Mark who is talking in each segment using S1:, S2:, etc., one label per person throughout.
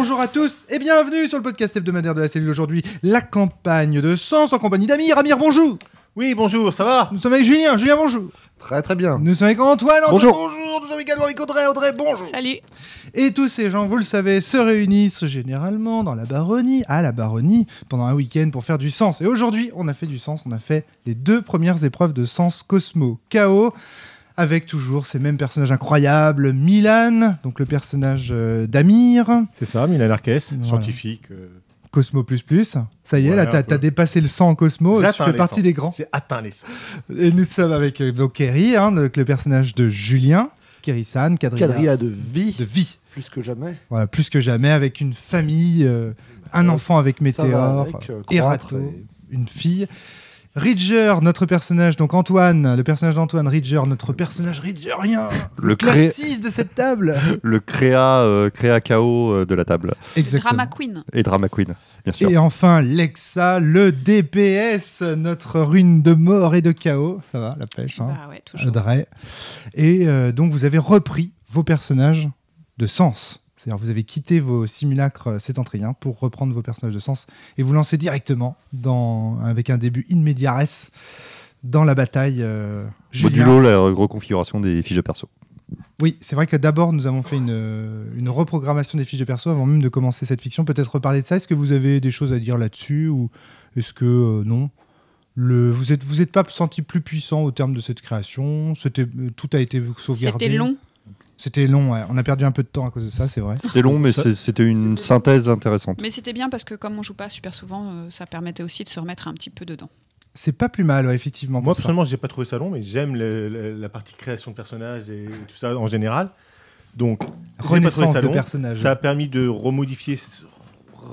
S1: Bonjour à tous et bienvenue sur le podcast hebdomadaire de la cellule aujourd'hui, la campagne de sens en compagnie d'Amir. Amir, bonjour
S2: Oui, bonjour, ça va
S1: Nous sommes avec Julien. Julien, bonjour
S3: Très très bien.
S1: Nous sommes avec Antoine. Antoine,
S3: Bonjour.
S1: bonjour Nous sommes également avec Audrey. Audrey, bonjour
S4: Salut.
S1: Et tous ces gens, vous le savez, se réunissent généralement dans la baronnie, à la baronnie, pendant un week-end pour faire du sens. Et aujourd'hui, on a fait du sens, on a fait les deux premières épreuves de sens Cosmo KO, avec toujours ces mêmes personnages incroyables. Milan, donc le personnage euh, d'Amir,
S2: C'est ça, Milan Arques,
S1: Voilà.
S2: scientifique. euh,
S1: Cosmo++. Ça y est,
S2: Ouais,
S1: là, t'as dépassé le 100 en Cosmo, tu
S2: J'atteins
S1: fais
S2: les
S1: partie
S2: 100.
S1: des grands.
S2: J'ai atteint les 100.
S1: Et nous sommes avec euh, donc Kerry, hein, le, le personnage de Julien, Kerry-san, Kadria,
S3: Quadrilla de vie,
S1: de vie.
S3: plus que jamais.
S1: Voilà, plus que jamais, avec une famille, euh, un
S3: Ouais,
S1: enfant avec Météor,
S3: avec, euh,
S1: Erato,
S3: et-
S1: une fille. Ridger, notre personnage, donc Antoine, le personnage d'Antoine, Ridger, notre personnage Ridgerien, le,
S5: Le cré-
S1: de cette table.
S5: le créa, euh, créa KO euh, de la table.
S4: Drama Queen.
S5: Et Drama Queen, bien sûr.
S1: Et enfin, Lexa, le DPS, notre ruine de mort et de chaos. Ça va, la pêche, hein,
S4: Bah ouais, toujours.
S1: Audrey. Et euh, donc, vous avez repris vos personnages de sens. C'est-à-dire, vous avez quitté vos simulacres sétentriens pour reprendre vos personnages de sens et vous lancer directement dans, avec un début in medias dans la bataille. euh.
S5: Modulo, la reconfiguration des fiches de perso.
S1: Oui, c'est vrai que d'abord, nous avons fait une, une reprogrammation des fiches de perso avant même de commencer cette fiction. Peut-être reparler de ça. Est-ce que vous avez des choses à dire là-dessus ou est-ce que euh, non? Le, Vous n'êtes vous êtes pas senti plus puissant au terme de cette création? C'était euh, Tout a été sauvegardé?
S4: C'était long.
S1: C'était long, ouais. on a perdu un peu de temps à cause de ça, c'est vrai.
S5: C'était long, mais c'était une synthèse intéressante.
S4: Mais c'était bien parce que comme on joue pas super souvent, euh, ça permettait aussi de se remettre un petit peu dedans.
S1: C'est pas plus mal, ouais, effectivement.
S2: Moi, personnellement, j'ai pas trouvé ça long, mais j'aime la partie création de personnages et tout ça en général. Donc, pas
S1: Renaissance
S2: ça
S1: de personnages.
S2: Ça a permis de remodifier,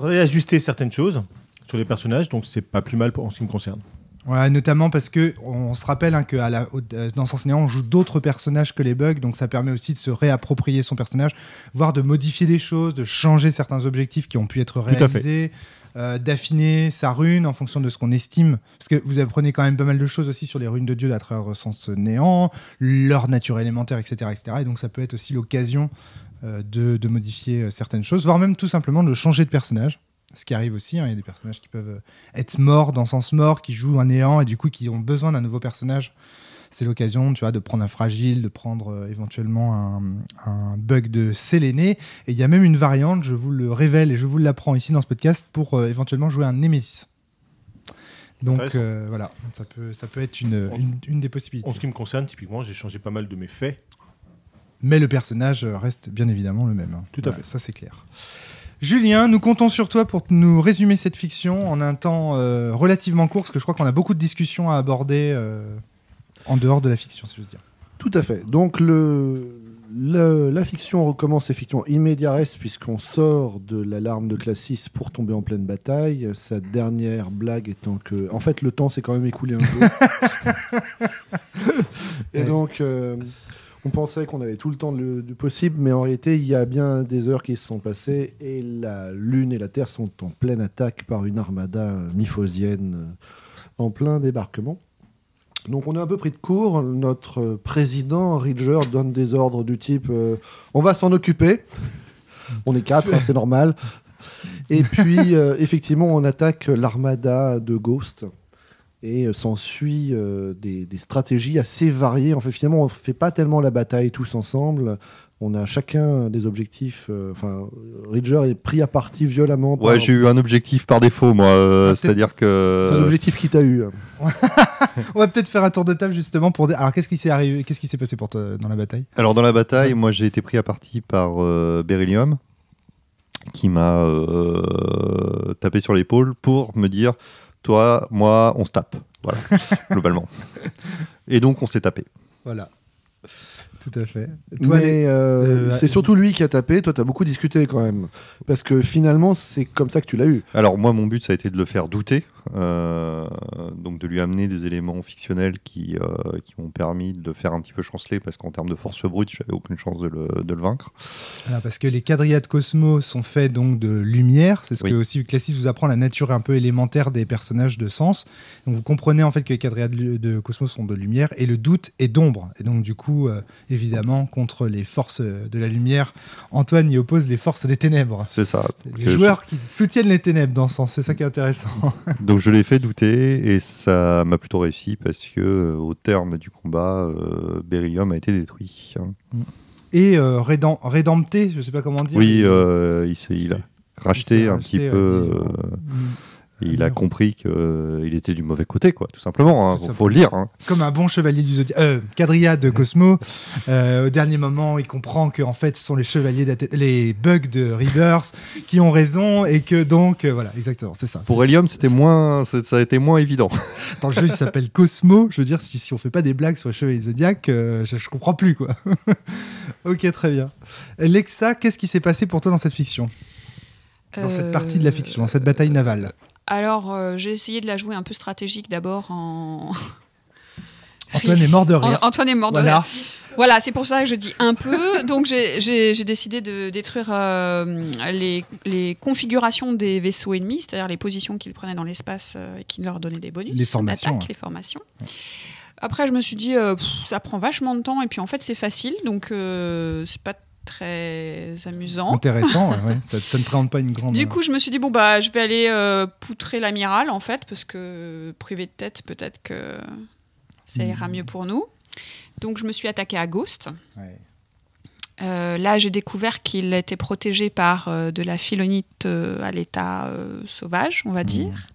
S2: réajuster certaines choses sur les personnages, donc c'est pas plus mal pour- en ce qui me concerne.
S1: Ouais, notamment parce que on se rappelle hein, que à la, euh, dans Sens Néant, on joue d'autres personnages que les bugs, donc ça permet aussi de se réapproprier son personnage, voire de modifier des choses, de changer certains objectifs qui ont pu être réalisés, euh, d'affiner sa rune en fonction de ce qu'on estime. Parce que vous apprenez quand même pas mal de choses aussi sur les runes de Dieu à travers Sens Néant, leur nature élémentaire, etc., etc. Et donc ça peut être aussi l'occasion euh, de, de modifier certaines choses, voire même tout simplement de changer de personnage. Ce qui arrive aussi, hein, il y a des personnages qui peuvent euh, être morts dans sens mort, qui jouent un néant et du coup qui ont besoin d'un nouveau personnage. C'est l'occasion, tu vois, de prendre un fragile, de prendre euh, éventuellement un, un bug de Séléné. Et il y a même une variante, je vous le révèle et je vous l'apprends ici dans ce podcast, pour euh, éventuellement jouer un Némésis. Donc euh, voilà, ça peut, ça peut être une, une, une des possibilités.
S2: En ce qui me concerne, typiquement, j'ai changé pas mal de mes faits.
S1: Mais le personnage reste bien évidemment le même. hein.
S2: Tout à
S1: Ouais,
S2: fait.
S1: Ça, c'est clair. Julien, nous comptons sur toi pour nous résumer cette fiction en un temps euh, relativement court, parce que je crois qu'on a beaucoup de discussions à aborder euh, en dehors de la fiction, si je veux dire.
S3: Tout à fait. Donc le, le- la fiction recommence effectivement immédiat puisqu'on sort de l'alarme de Classis pour tomber en pleine bataille. Sa dernière blague étant que, en fait, le temps s'est quand même écoulé un peu. Et
S1: Ouais.
S3: donc, euh, on pensait qu'on avait tout le temps de possible, mais en réalité, il y a bien des heures qui se sont passées et la Lune et la Terre sont en pleine attaque par une armada myphosienne en plein débarquement. Donc on est un peu pris de court. Notre président, Ridger, donne des ordres du type euh, on va s'en occuper. on est quatre, hein, c'est normal. Et puis euh, effectivement, on attaque l'armada de Ghost. Et euh, s'ensuit euh, des, des stratégies assez variées. En fait, finalement, on ne fait pas tellement la bataille tous ensemble. On a chacun des objectifs. euh, Enfin, Ridger est pris à partie violemment.
S5: Ouais,
S3: par-
S5: j'ai eu un objectif par défaut, moi. euh,
S1: Ah, c'est-
S5: C'est-à-dire que.
S3: C'est un objectif qui t'a eu.
S1: On va peut-être faire un tour de table justement pour. Alors, qu'est-ce qui s'est arrivé Qu'est-ce qui s'est passé pour toi dans la bataille?
S5: Alors, dans la bataille, moi, j'ai été pris à partie par euh, Beryllium, qui m'a euh, tapé sur l'épaule pour me dire Toi, moi, on se tape. Voilà, globalement. Et donc, on s'est tapé.
S1: Voilà. Tout à fait. Toi,
S3: Mais euh,
S1: euh,
S3: c'est surtout lui qui a tapé. Toi, tu as beaucoup discuté quand même. Parce que finalement, c'est comme ça que tu l'as eu.
S5: Alors, moi, mon but, ça a été de le faire douter euh, donc de lui amener des éléments fictionnels qui, euh, qui m'ont permis de faire un petit peu chanceler, parce qu'en termes de force brute, j'avais aucune chance de le, de le vaincre.
S1: Parce que les quadrillas de Cosmo sont faits donc de lumière. C'est ce
S5: Oui.
S1: que aussi Classis vous apprend la nature un peu élémentaire des personnages de sens. Donc vous comprenez en fait que les quadrillas de, Cosmo sont de lumière et le doute est d'ombre. Et donc du coup, euh, évidemment, contre les forces de la lumière, Antoine y oppose les forces des ténèbres.
S5: C'est ça.
S1: Les joueurs qui soutiennent les ténèbres dans ce sens. C'est ça qui est intéressant.
S5: Donc je l'ai fait douter et ça m'a plutôt réussi parce que euh, au terme du combat, euh, Beryllium a été détruit.
S1: Et euh, Rédem- Rédempté, je sais pas comment dire.
S5: Oui, il, s'est- il a racheté un
S1: racheté,
S5: petit peu.
S1: dit, Mm.
S5: Et il a compris qu'il était du mauvais côté, quoi, tout simplement. hein,
S1: Tout
S5: faut, faut le dire. hein.
S1: comme un bon chevalier du Zodiac, euh, quadrilla de Cosmo. euh, au dernier moment, il comprend que en fait, ce sont les chevaliers, les bugs de Rebirth qui ont raison et que donc, euh, voilà, exactement, c'est ça.
S5: Pour Helium, c'était moins, ça a été moins évident.
S1: Dans le jeu, il s'appelle Cosmo. Je veux dire, si, si on fait pas des blagues sur les chevaliers du Zodiac, euh, je, je comprends plus quoi. ok, très bien. Lexa, qu'est-ce qui s'est passé pour toi dans cette fiction, dans cette
S4: Euh,
S1: partie de la fiction, dans cette bataille navale
S4: Alors, euh, j'ai essayé de la jouer un peu stratégique d'abord en.
S1: Antoine est mort de rire.
S4: Antoine est mort de
S1: Voilà.
S4: rire. Voilà, c'est pour ça que je dis un peu. Donc, j'ai- décidé de détruire euh, les, les configurations des vaisseaux ennemis, c'est-à-dire les positions qu'ils prenaient dans l'espace euh, et qui leur donnaient des bonus.
S1: Les formations, ouais.
S4: Les formations. Après, je me suis dit, euh, pff, ça prend vachement de temps et puis en fait, c'est facile, donc c'est pas très amusant.
S1: Intéressant, ouais, ouais. Ça, ça ne présente pas une grande.
S4: Du coup, je me suis dit, bon, bah, je vais aller euh, poutrer l'amiral, en fait, parce que privé de tête, peut-être que ça ira
S1: Mhm.
S4: mieux pour nous. Donc, je me suis attaquée à Ghost.
S1: Ouais.
S4: Euh, là, j'ai découvert qu'il était protégé par euh, de la philonite euh, à l'état euh, sauvage, on va
S1: Mhm.
S4: dire.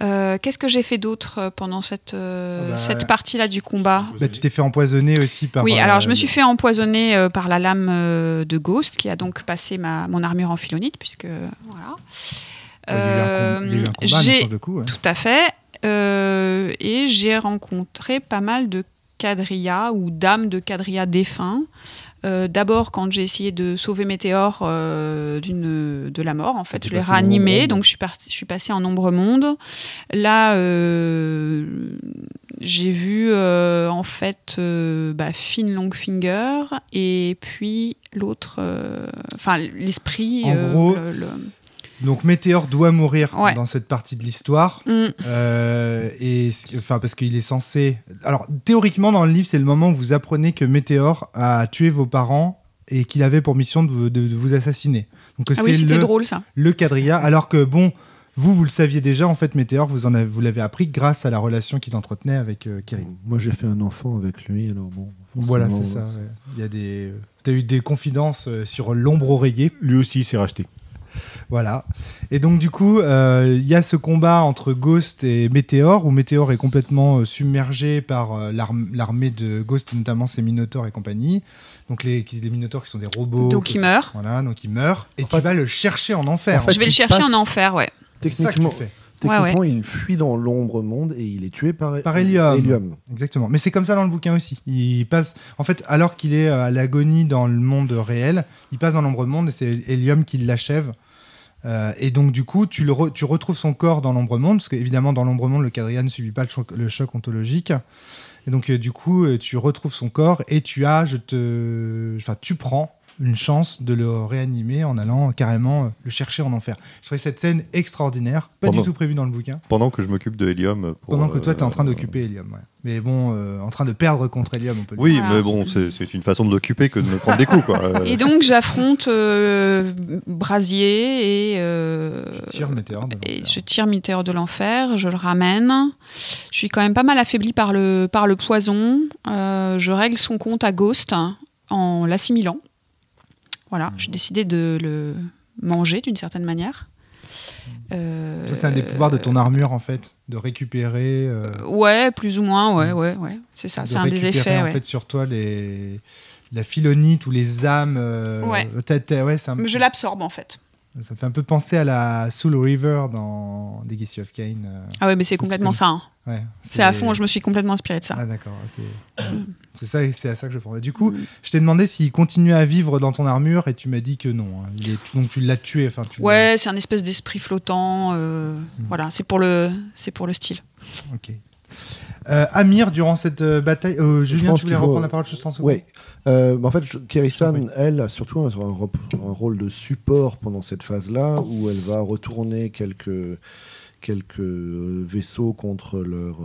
S4: Euh, Qu'est-ce que j'ai fait d'autre euh, pendant cette, euh,
S1: Oh bah,
S4: cette partie-là du combat
S1: Bah, tu t'es fait empoisonner aussi par.
S4: oui,
S1: euh,
S4: alors je me suis fait empoisonner euh, par la lame euh, de Ghost, qui a donc passé ma, mon armure en philonite, puisque voilà. Euh, j'ai-
S1: ouais.
S4: tout à fait. Euh, et j'ai rencontré pas mal de quadrillas ou dames de quadrillas défunts. Euh, D'abord, quand j'ai essayé de sauver Météor euh, de la mort, en fait, je l'ai réanimé, donc je suis, parti, je suis passée en ombre monde. Là, euh, j'ai vu en fait bah, Finn Longfinger et puis l'autre, enfin l'esprit.
S1: En gros,
S4: le- le-
S1: Donc Météor doit mourir
S4: Ouais.
S1: dans cette partie de l'histoire.
S4: Hmm.
S1: Euh, et enfin parce qu'il est censé. Alors théoriquement dans le livre c'est le moment où vous apprenez que Météor a tué vos parents et qu'il avait pour mission de vous, de- de vous assassiner. Donc
S4: Ah
S1: c'est
S4: oui, c'était
S1: le,
S4: drôle ça.
S1: le quadrilla. Alors que bon, vous vous le saviez déjà en fait Météor vous en avez, vous l'avez appris grâce à la relation qu'il entretenait avec euh, Kirin.
S3: Moi, j'ai fait un enfant avec lui, alors bon.
S1: Voilà c'est ça.
S3: ouais.
S1: ouais. Il y a des. T'as eu des confidences euh, sur l'ombre oreiller.
S2: Lui aussi, il s'est racheté.
S1: Voilà. Et donc, du coup, euh, il y a ce combat entre Ghost et Météor, où Météor est complètement euh, submergé par euh, l'arm- l'armée de Ghost, notamment ses Minotaurs et compagnie. Donc, les, qui- les Minotaurs qui sont des robots.
S4: Donc,
S1: qui
S4: il
S1: sont-
S4: meurt.
S1: Voilà, donc il meurt. Et
S3: En
S1: tu
S3: fait-
S1: vas le chercher en enfer.
S3: en fait,
S4: je vais le
S3: il
S4: chercher
S3: passe-
S4: en enfer, ouais.
S1: c'est ça que tu
S3: Techniquement,
S1: fais.
S3: techniquement il fuit dans l'ombre monde et il est tué par,
S1: Par Helium.
S3: Helium.
S1: Exactement. Mais c'est comme ça dans le bouquin aussi. Il passe, en fait, alors qu'il est euh, à l'agonie dans le monde réel, il passe dans l'ombre monde et c'est Helium qui l'achève. Euh, et donc, du coup, tu, le tu retrouves son corps dans l'ombre monde, parce qu'évidemment, dans l'ombre monde, le quadrilla ne subit pas le choc, le choc ontologique. Et donc, euh, du coup, euh, tu retrouves son corps et tu as, je te, enfin, tu prends une chance de le réanimer en allant carrément euh, le chercher en enfer. Je trouvais cette scène extraordinaire, pas
S5: Pendant-
S1: du tout prévue dans le bouquin.
S5: Pendant que je m'occupe de Helium. pour,
S1: Pendant que toi, tu es en train
S5: euh,
S1: d'occuper Helium. ouais. Mais bon, euh, en train de perdre contre Helium, on peut le
S5: Oui,
S1: dire.
S5: Mais bon, c'est une façon de l'occuper que de me prendre des coups, quoi.
S4: Et donc j'affronte euh, Brasier et, euh,
S1: Je tire Météor de
S4: et
S1: l'enfer.
S4: je tire Météor de l'enfer, je le ramène. Je suis quand même pas mal affaibli par le, par le poison. Euh, je règle son compte à Ghost en l'assimilant. Voilà, j'ai décidé de le manger d'une certaine manière. Euh,
S1: Ça, c'est un des pouvoirs de ton armure, en fait, de récupérer. euh,
S4: Ouais, plus ou moins, ouais, ouais, ouais. C'est ça,
S1: de
S4: c'est un des
S1: récupérer,
S4: effets.
S1: en
S4: ouais.
S1: fait, sur toi, les... la philonite ou les âmes. euh,
S4: Ouais.
S1: t'as- t'as- ouais, c'est un-
S4: Mais Je l'absorbe en fait.
S1: Ça me fait un peu penser à la Soul River dans Legacy of Kain. euh,
S4: Ah ouais, mais c'est complètement ça. hein.
S1: ouais,
S4: C'est à fond, je me suis complètement inspiré de ça.
S1: Ah d'accord, c'est ça, c'est à ça que je pensais. Du coup, je t'ai demandé s'il continuait à vivre dans ton armure et tu m'as dit que non. hein. Il est, donc tu l'as tué, enfin tu
S4: Ouais, c'est un espèce d'esprit flottant. euh, Voilà, c'est pour le, c'est pour le style.
S1: Ok. Euh, Amir, durant cette euh, bataille, euh, Julien, tu voulais
S3: faut-
S1: reprendre la parole juste en seconde
S3: Oui. En fait, Keri-san, elle, a surtout un, rôle de support pendant cette phase-là, où elle va retourner quelques, quelques vaisseaux contre leur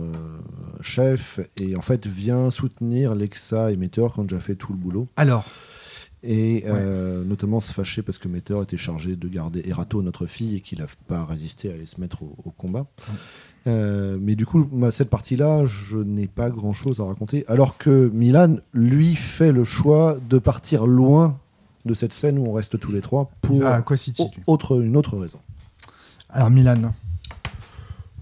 S3: chef, et en fait vient soutenir Lexa et Meteor qui ont déjà fait tout le boulot,
S1: Alors,
S3: et euh, notamment se fâcher parce que Meteor était chargé de garder Erato, notre fille, et qu'il n'a pas résisté à aller se mettre au, au combat. Euh, mais du coup, cette partie-là, je n'ai pas grand-chose à raconter. Alors que Milan, lui, fait le choix de partir loin de cette scène où on reste tous les trois pour
S1: City.
S3: au- autre, une autre raison.
S1: Alors Milan.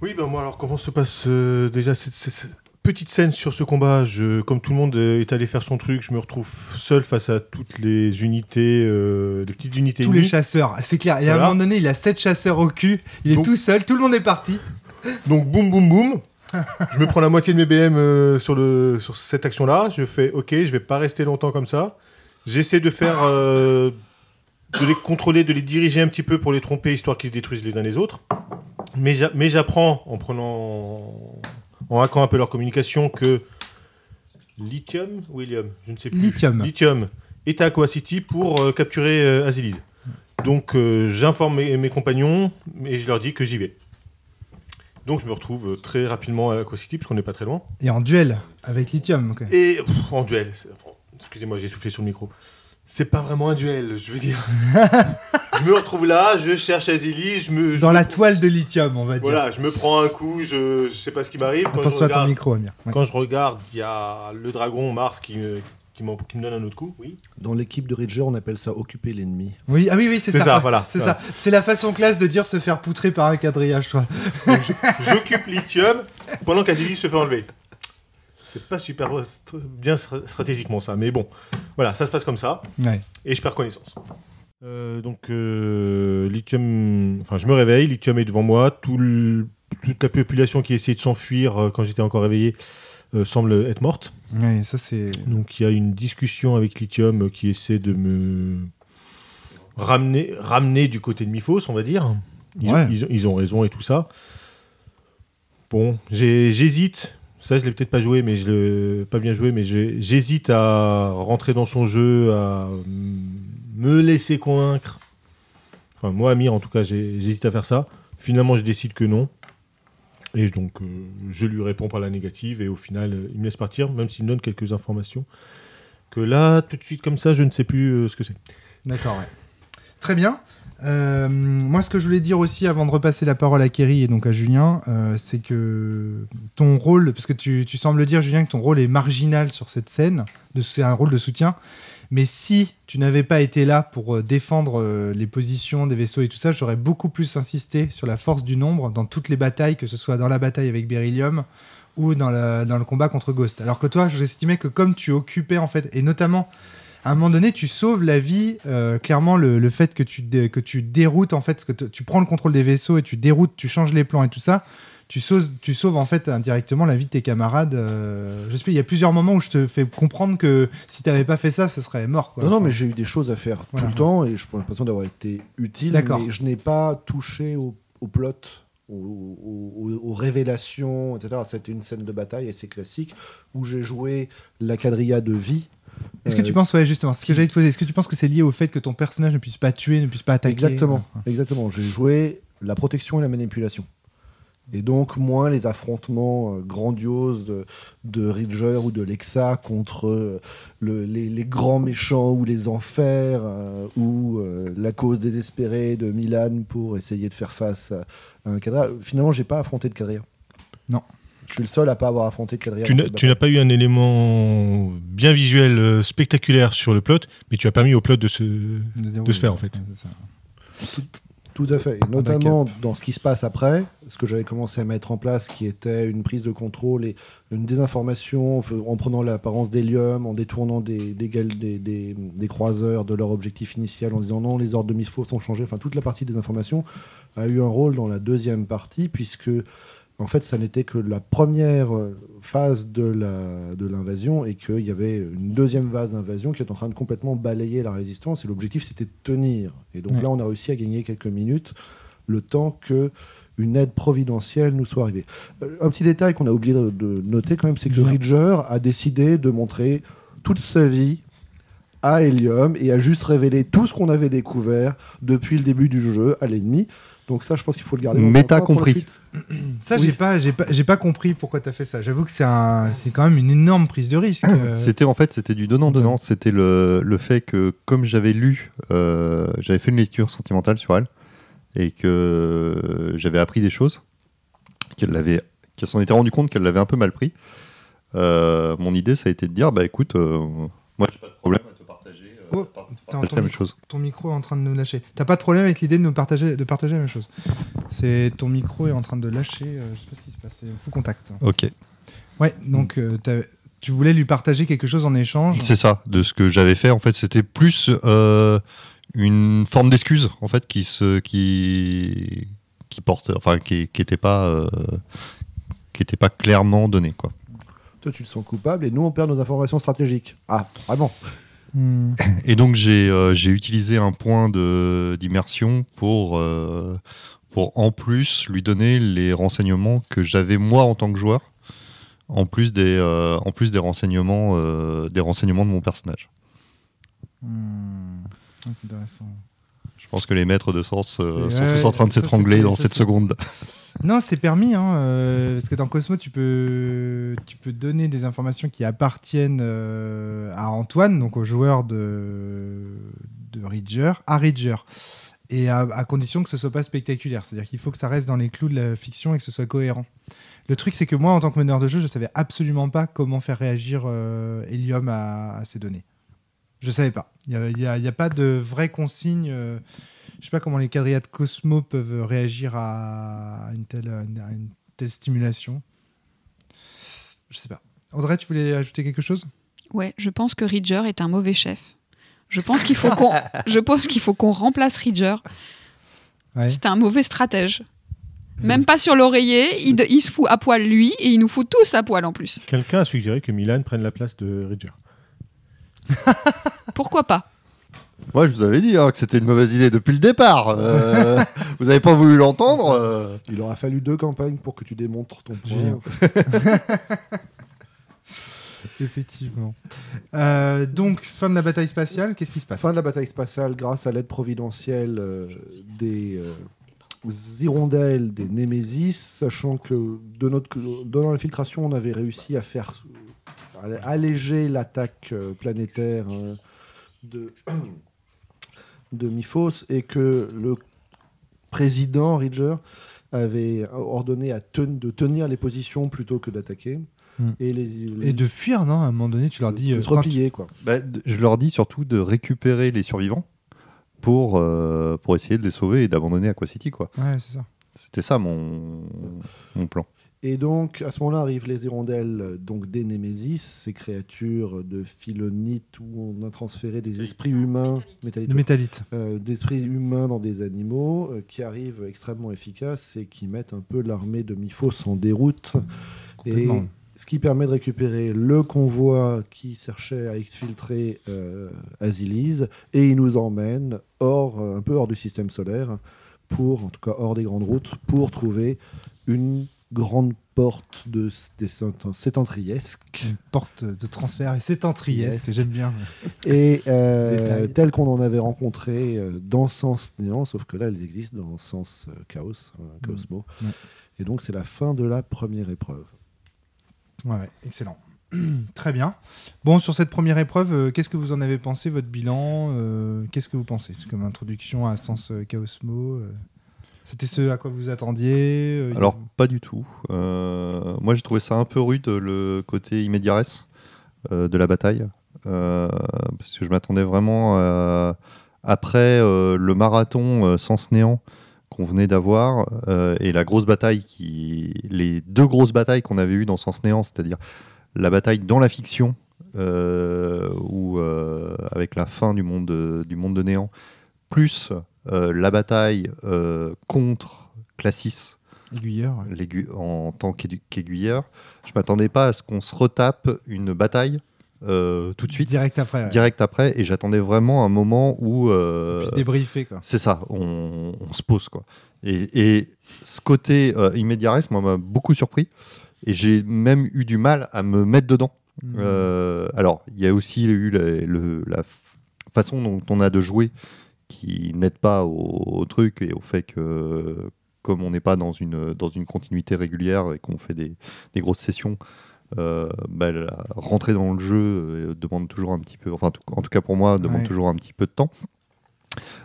S2: Oui, ben moi, alors, comment se passe euh, déjà cette, petite scène sur ce combat? Je, Comme tout le monde euh, est allé faire son truc, je me retrouve seul face à toutes les unités, euh, les petites unités
S1: Tous les chasseurs, c'est clair. Et à un moment donné, il a sept chasseurs au cul. Il est
S2: Donc-
S1: tout seul, tout le monde est parti.
S2: Donc, boum, boum, boum. je me prends la moitié de mes BM euh, sur, le, sur cette action-là. Je fais, ok, je vais pas rester longtemps comme ça. J'essaie de faire. euh, de les contrôler, de les diriger un petit peu pour les tromper, histoire qu'ils se détruisent les uns les autres. Mais j'a- mais j'apprends en prenant. en hackant un peu leur communication que. Lithium Helium Je ne sais plus.
S1: Lithium.
S2: Lithium est à Aqua City pour euh, capturer Azilis. Donc j'informe mes, mes compagnons et je leur dis que j'y vais. Donc je me retrouve euh, très rapidement à Aqua City parce qu'on n'est pas très loin.
S1: Et en duel avec Lithium. ok.
S2: Et pff, en duel. Excusez-moi, j'ai soufflé sur le micro. C'est pas vraiment un duel, je veux dire. je me retrouve là, je cherche Azilis, je me. je
S1: Dans
S2: me-
S1: la toile de Lithium, on va dire.
S2: Voilà, je me prends un coup, je, je sais pas ce qui m'arrive. Quand, je
S1: Attention à ton micro, Amir. Ouais.
S2: quand je regarde, il y a le dragon Mars qui me, qui, me donne un autre coup. Oui.
S3: Dans l'équipe de Ridger, on appelle ça occuper l'ennemi.
S1: Oui, ah oui, oui, c'est ça.
S2: ça,
S1: ouais.
S2: voilà.
S1: C'est
S2: Voilà.
S1: ça. C'est la façon classe de dire se faire poutrer par un quadrillage.
S2: J'occupe Lithium pendant qu'Azilis se fait enlever. C'est pas super bien stra- stratégiquement ça, mais bon, voilà, ça se passe comme ça
S1: Ouais.
S2: et je perds connaissance. Euh, donc euh, Lithium, enfin je me réveille, Lithium est devant moi, tout le- toute la population qui essayait de s'enfuir euh, quand j'étais encore réveillé euh, semble être morte.
S1: Ouais, ça c'est.
S2: Donc il y a une discussion avec Lithium euh, qui essaie de me ramener, ramener du côté de Miphos, on va dire. Ils,
S1: Ouais.
S2: ont, ils ont- ils ont raison et tout ça. Bon, j'hésite. Ça, je l'ai peut-être pas joué, mais je l'ai pas bien joué, mais j'hésite à rentrer dans son jeu, à me laisser convaincre. Enfin, moi, Amir, en tout cas, j'hésite à faire ça. Finalement, je décide que non. Et donc, euh, je lui réponds par la négative, et au final, euh, il me laisse partir, même s'il me donne quelques informations. Que là, tout de suite, comme ça, je ne sais plus euh, ce que c'est.
S1: D'accord, ouais. Très bien. Moi, ce que je voulais dire aussi avant de repasser la parole à Kerry et donc à Julien, c'est que ton rôle, parce que tu, tu sembles dire, Julien, que ton rôle est marginal sur cette scène, c'est un rôle de soutien. Mais si tu n'avais pas été là pour euh, défendre euh, les positions des vaisseaux et tout ça, j'aurais beaucoup plus insisté sur la force du nombre dans toutes les batailles, que ce soit dans la bataille avec Beryllium ou dans, le combat contre Ghost. Alors que toi, j'estimais que comme tu occupais en fait, et notamment à un moment donné, tu sauves la vie. euh, clairement, le, fait que tu, que tu déroutes, en fait, que tu prends le contrôle des vaisseaux et tu déroutes, tu changes les plans et tout ça, tu sauves, tu sauves en fait indirectement la vie de tes camarades. euh, J'espère il y a plusieurs moments où je te fais comprendre que si tu n'avais pas fait ça, ce serait mort. Quoi.
S3: Non, non, mais j'ai eu des choses à faire
S1: Voilà.
S3: tout le temps et je prends l'impression d'avoir été utile.
S1: D'accord.
S3: Mais je n'ai pas touché au, au plot, au- au- au- aux, révélations, etc. C'était une scène de bataille assez classique où j'ai joué la quadrilla de vie.
S1: Est-ce que
S3: Euh,
S1: tu penses, ouais, justement, ce que j'allais te poser, est-ce que tu penses que c'est lié au fait que ton personnage ne puisse pas tuer, ne puisse pas attaquer
S3: Exactement,
S1: Ouais.
S3: exactement. J'ai joué la protection et la manipulation. Et donc, moins les affrontements euh, grandioses de, de Ridger ou de Lexa contre euh, le- les, les grands méchants ou les enfers, euh, ou euh, la cause désespérée de Milan pour essayer de faire face à, un Cadria. Finalement, j'ai pas affronté de Cadria.
S1: Non.
S3: Je suis le seul à pas avoir affronté de Cadria.
S2: Tu n'as pas eu un élément bien visuel, euh, spectaculaire sur le plot, mais tu as permis au plot de se,
S1: De,
S2: faire, en fait.
S1: ça.
S3: Tout à fait. Et notamment dans ce qui se passe après, ce que j'avais commencé à mettre en place, qui était une prise de contrôle et une désinformation en prenant l'apparence d'hélium, en détournant des, des, des, des- des croiseurs de leur objectif initial, en disant non, les ordres de MIFO sont changés. Enfin, toute la partie des informations a eu un rôle dans la deuxième partie, puisque en fait, ça n'était que la première euh, phase de la- de l'invasion et qu'il y avait une deuxième phase d'invasion qui est en train de complètement balayer la résistance. Et l'objectif, c'était de tenir. Et donc
S1: Ouais.
S3: là, on a réussi à gagner quelques minutes, le temps que une aide providentielle nous soit arrivée. Euh, un petit détail qu'on a oublié de, noter quand même, c'est que
S1: Bien.
S3: Ridger a décidé de montrer toute sa vie à Helium et a juste révélé tout ce qu'on avait découvert depuis le début du jeu à l'ennemi. Donc ça, je pense qu'il faut le garder.
S5: Mais t'as compris.
S1: Ça,
S3: Oui.
S1: j'ai pas, j'ai pas, j'ai pas compris pourquoi t'as fait ça. J'avoue que c'est un, c'est quand même une énorme prise de risque. euh.
S5: C'était en fait, c'était du donnant-donnant. C'était le, le fait que, comme j'avais lu, euh, j'avais fait une lecture sentimentale sur elle et que j'avais appris des choses, qu'elle l'avait, qu'elle s'en était rendu compte qu'elle l'avait un peu mal pris. Euh, mon idée, ça a été de dire, bah écoute, euh, moi j'ai pas de problème à te partager, euh,
S1: Oh,
S5: te par- te
S1: t'as
S5: partager
S1: entendu
S5: la même chose.
S1: Ton micro est en train de nous lâcher. T'as pas de problème avec l'idée de nous partager, de partager la même chose. C'est ton micro est en train de lâcher. euh, je sais pas ce qui se passe. C'est fou contact.
S5: Ok,
S1: Ouais. Donc euh, tu voulais lui partager quelque chose en échange?
S5: c'est ça. De ce que j'avais fait, en fait, c'était plus euh, une forme d'excuse, en fait, qui se, qui, qui porte, enfin, qui, qui était pas, euh, qui était pas clairement donnée, quoi.
S3: Toi, tu te sens coupable et nous, on perd nos informations stratégiques. Ah, vraiment
S1: Hmm.
S5: Et donc j'ai euh, utilisé un point d'immersion pour, euh, pour en plus lui donner les renseignements que j'avais moi en tant que joueur, en plus des, euh, en plus des, renseignements, euh, des renseignements de mon personnage.
S1: Hmm. Intéressant.
S5: Je pense que les maîtres de sens sont
S1: ouais,
S5: tous en train de s'étrangler dans cette seconde.
S1: Non, c'est permis, hein, euh, parce que dans Cosmo, tu peux, tu peux donner des informations qui appartiennent euh, à Antoine, donc au joueur de, de Ridger, à Ridger. Et à, condition que ce soit pas spectaculaire. C'est-à-dire qu'il faut que ça reste dans les clous de la fiction et que ce soit cohérent. Le truc, c'est que moi, en tant que meneur de jeu, je savais absolument pas comment faire réagir euh, Helium à, ces données. Je savais pas. Il n'y a, a- a pas de vraie consigne. Je sais pas comment les quadrillas de Cosmo peuvent réagir à une telle, à une, à une telle stimulation. Je sais pas. Audrey, tu voulais ajouter quelque chose?
S4: Ouais, je pense que Ridger est un mauvais chef. Je pense qu'il faut qu'on, je pense qu'il faut qu'on remplace Ridger.
S1: Ouais.
S4: C'est un mauvais stratège. Même pas sur l'oreiller, il, de- il se fout à poil lui et il nous fout tous à poil en plus.
S2: Quelqu'un a suggéré que Milan prenne la place de Ridger.
S4: Pourquoi pas?
S5: Moi, je vous avais dit hein, que c'était une mauvaise idée depuis le départ. Euh, vous n'avez pas voulu l'entendre. euh.
S3: Il aura fallu deux campagnes pour que tu démontres ton point.
S1: Effectivement. Euh, donc, fin de la bataille spatiale, qu'est-ce qui se passe?
S3: Fin de la bataille spatiale grâce à l'aide providentielle euh, des euh, hirondelles, des Némésis, sachant que de notre, dans l'infiltration, on avait réussi à faire à alléger l'attaque planétaire euh, de, de Miphos et que le président Ridger avait ordonné à ten- de tenir les positions plutôt que d'attaquer.
S1: Hmm.
S3: Et, les,
S1: Et de fuir, non À un moment donné, tu leur dis.
S3: de
S1: euh,
S3: se
S1: quand tu-
S3: replier, quoi.
S5: Bah, je leur dis surtout de récupérer les survivants pour, euh, pour essayer de les sauver et d'abandonner Aqua City. Quoi.
S1: Ouais, c'est ça.
S5: C'était ça mon, mon plan.
S3: Et donc, à ce moment-là, arrivent les hirondelles, donc des Némésis, ces créatures de philonite où on a transféré des esprits humains, métallites,
S1: De métallite.
S3: euh, d'esprits humains dans des animaux, euh, qui arrivent extrêmement efficaces et qui mettent un peu l'armée de Miphos en déroute. Et
S1: Complètement.
S3: ce qui permet de récupérer le convoi qui cherchait à exfiltrer euh, Azilis, et il nous emmène hors, euh, un peu hors du système solaire, pour, en tout cas hors des grandes routes, pour trouver une grande porte de des sétentriesques.
S1: Une porte de transfert et sétentriesque,
S3: Yes.
S1: j'aime bien.
S3: Et euh, telles qu'on en avait rencontré euh, dans Sens Néant, sauf que là, elles existent dans Sens euh, Chaos, hein, Cosmo.
S1: Ouais.
S3: Et donc, c'est la fin de la première épreuve.
S1: Ouais, excellent. Très bien. Bon, sur cette première épreuve, euh, qu'est-ce que vous en avez pensé, votre bilan euh, Qu'est-ce que vous pensez? Comme introduction à Sens euh, Chaosmo. C'était ce à quoi vous attendiez euh,
S5: Alors, pas du tout. Euh, moi, j'ai trouvé ça un peu rude, le côté immédiares euh, de la bataille. Euh, parce que je m'attendais vraiment à- après le marathon sans néant qu'on venait d'avoir et la grosse bataille qui, les deux grosses batailles qu'on avait eues dans Sens Néant, c'est-à-dire la bataille dans la fiction, euh, avec la fin du monde de, du monde de Néant, plus la bataille euh, contre Classis
S1: Aiguilleur. ouais.
S5: en tant qu'aigu- qu'aiguilleur, je m'attendais pas à ce qu'on se retape une bataille euh, tout de suite,
S1: Direct après. ouais.
S5: direct après, et j'attendais vraiment un moment où euh,
S1: Puis se débriefer, quoi.
S5: c'est ça, on, on se pose quoi. Et, et ce côté euh, immédiat moi m'a beaucoup surpris, et j'ai même eu du mal à me mettre dedans.
S1: Mm.
S5: Euh, alors, il y a aussi eu la, le- la f- façon dont on a de jouer qui n'aide pas au, au truc et au fait que, comme on n'est pas dans une, dans une continuité régulière et qu'on fait des, des grosses sessions, euh, bah, la- rentrer dans le jeu euh, demande toujours un petit peu, enfin, en tout- cas pour moi, demande
S1: Ouais.
S5: toujours un petit peu de temps.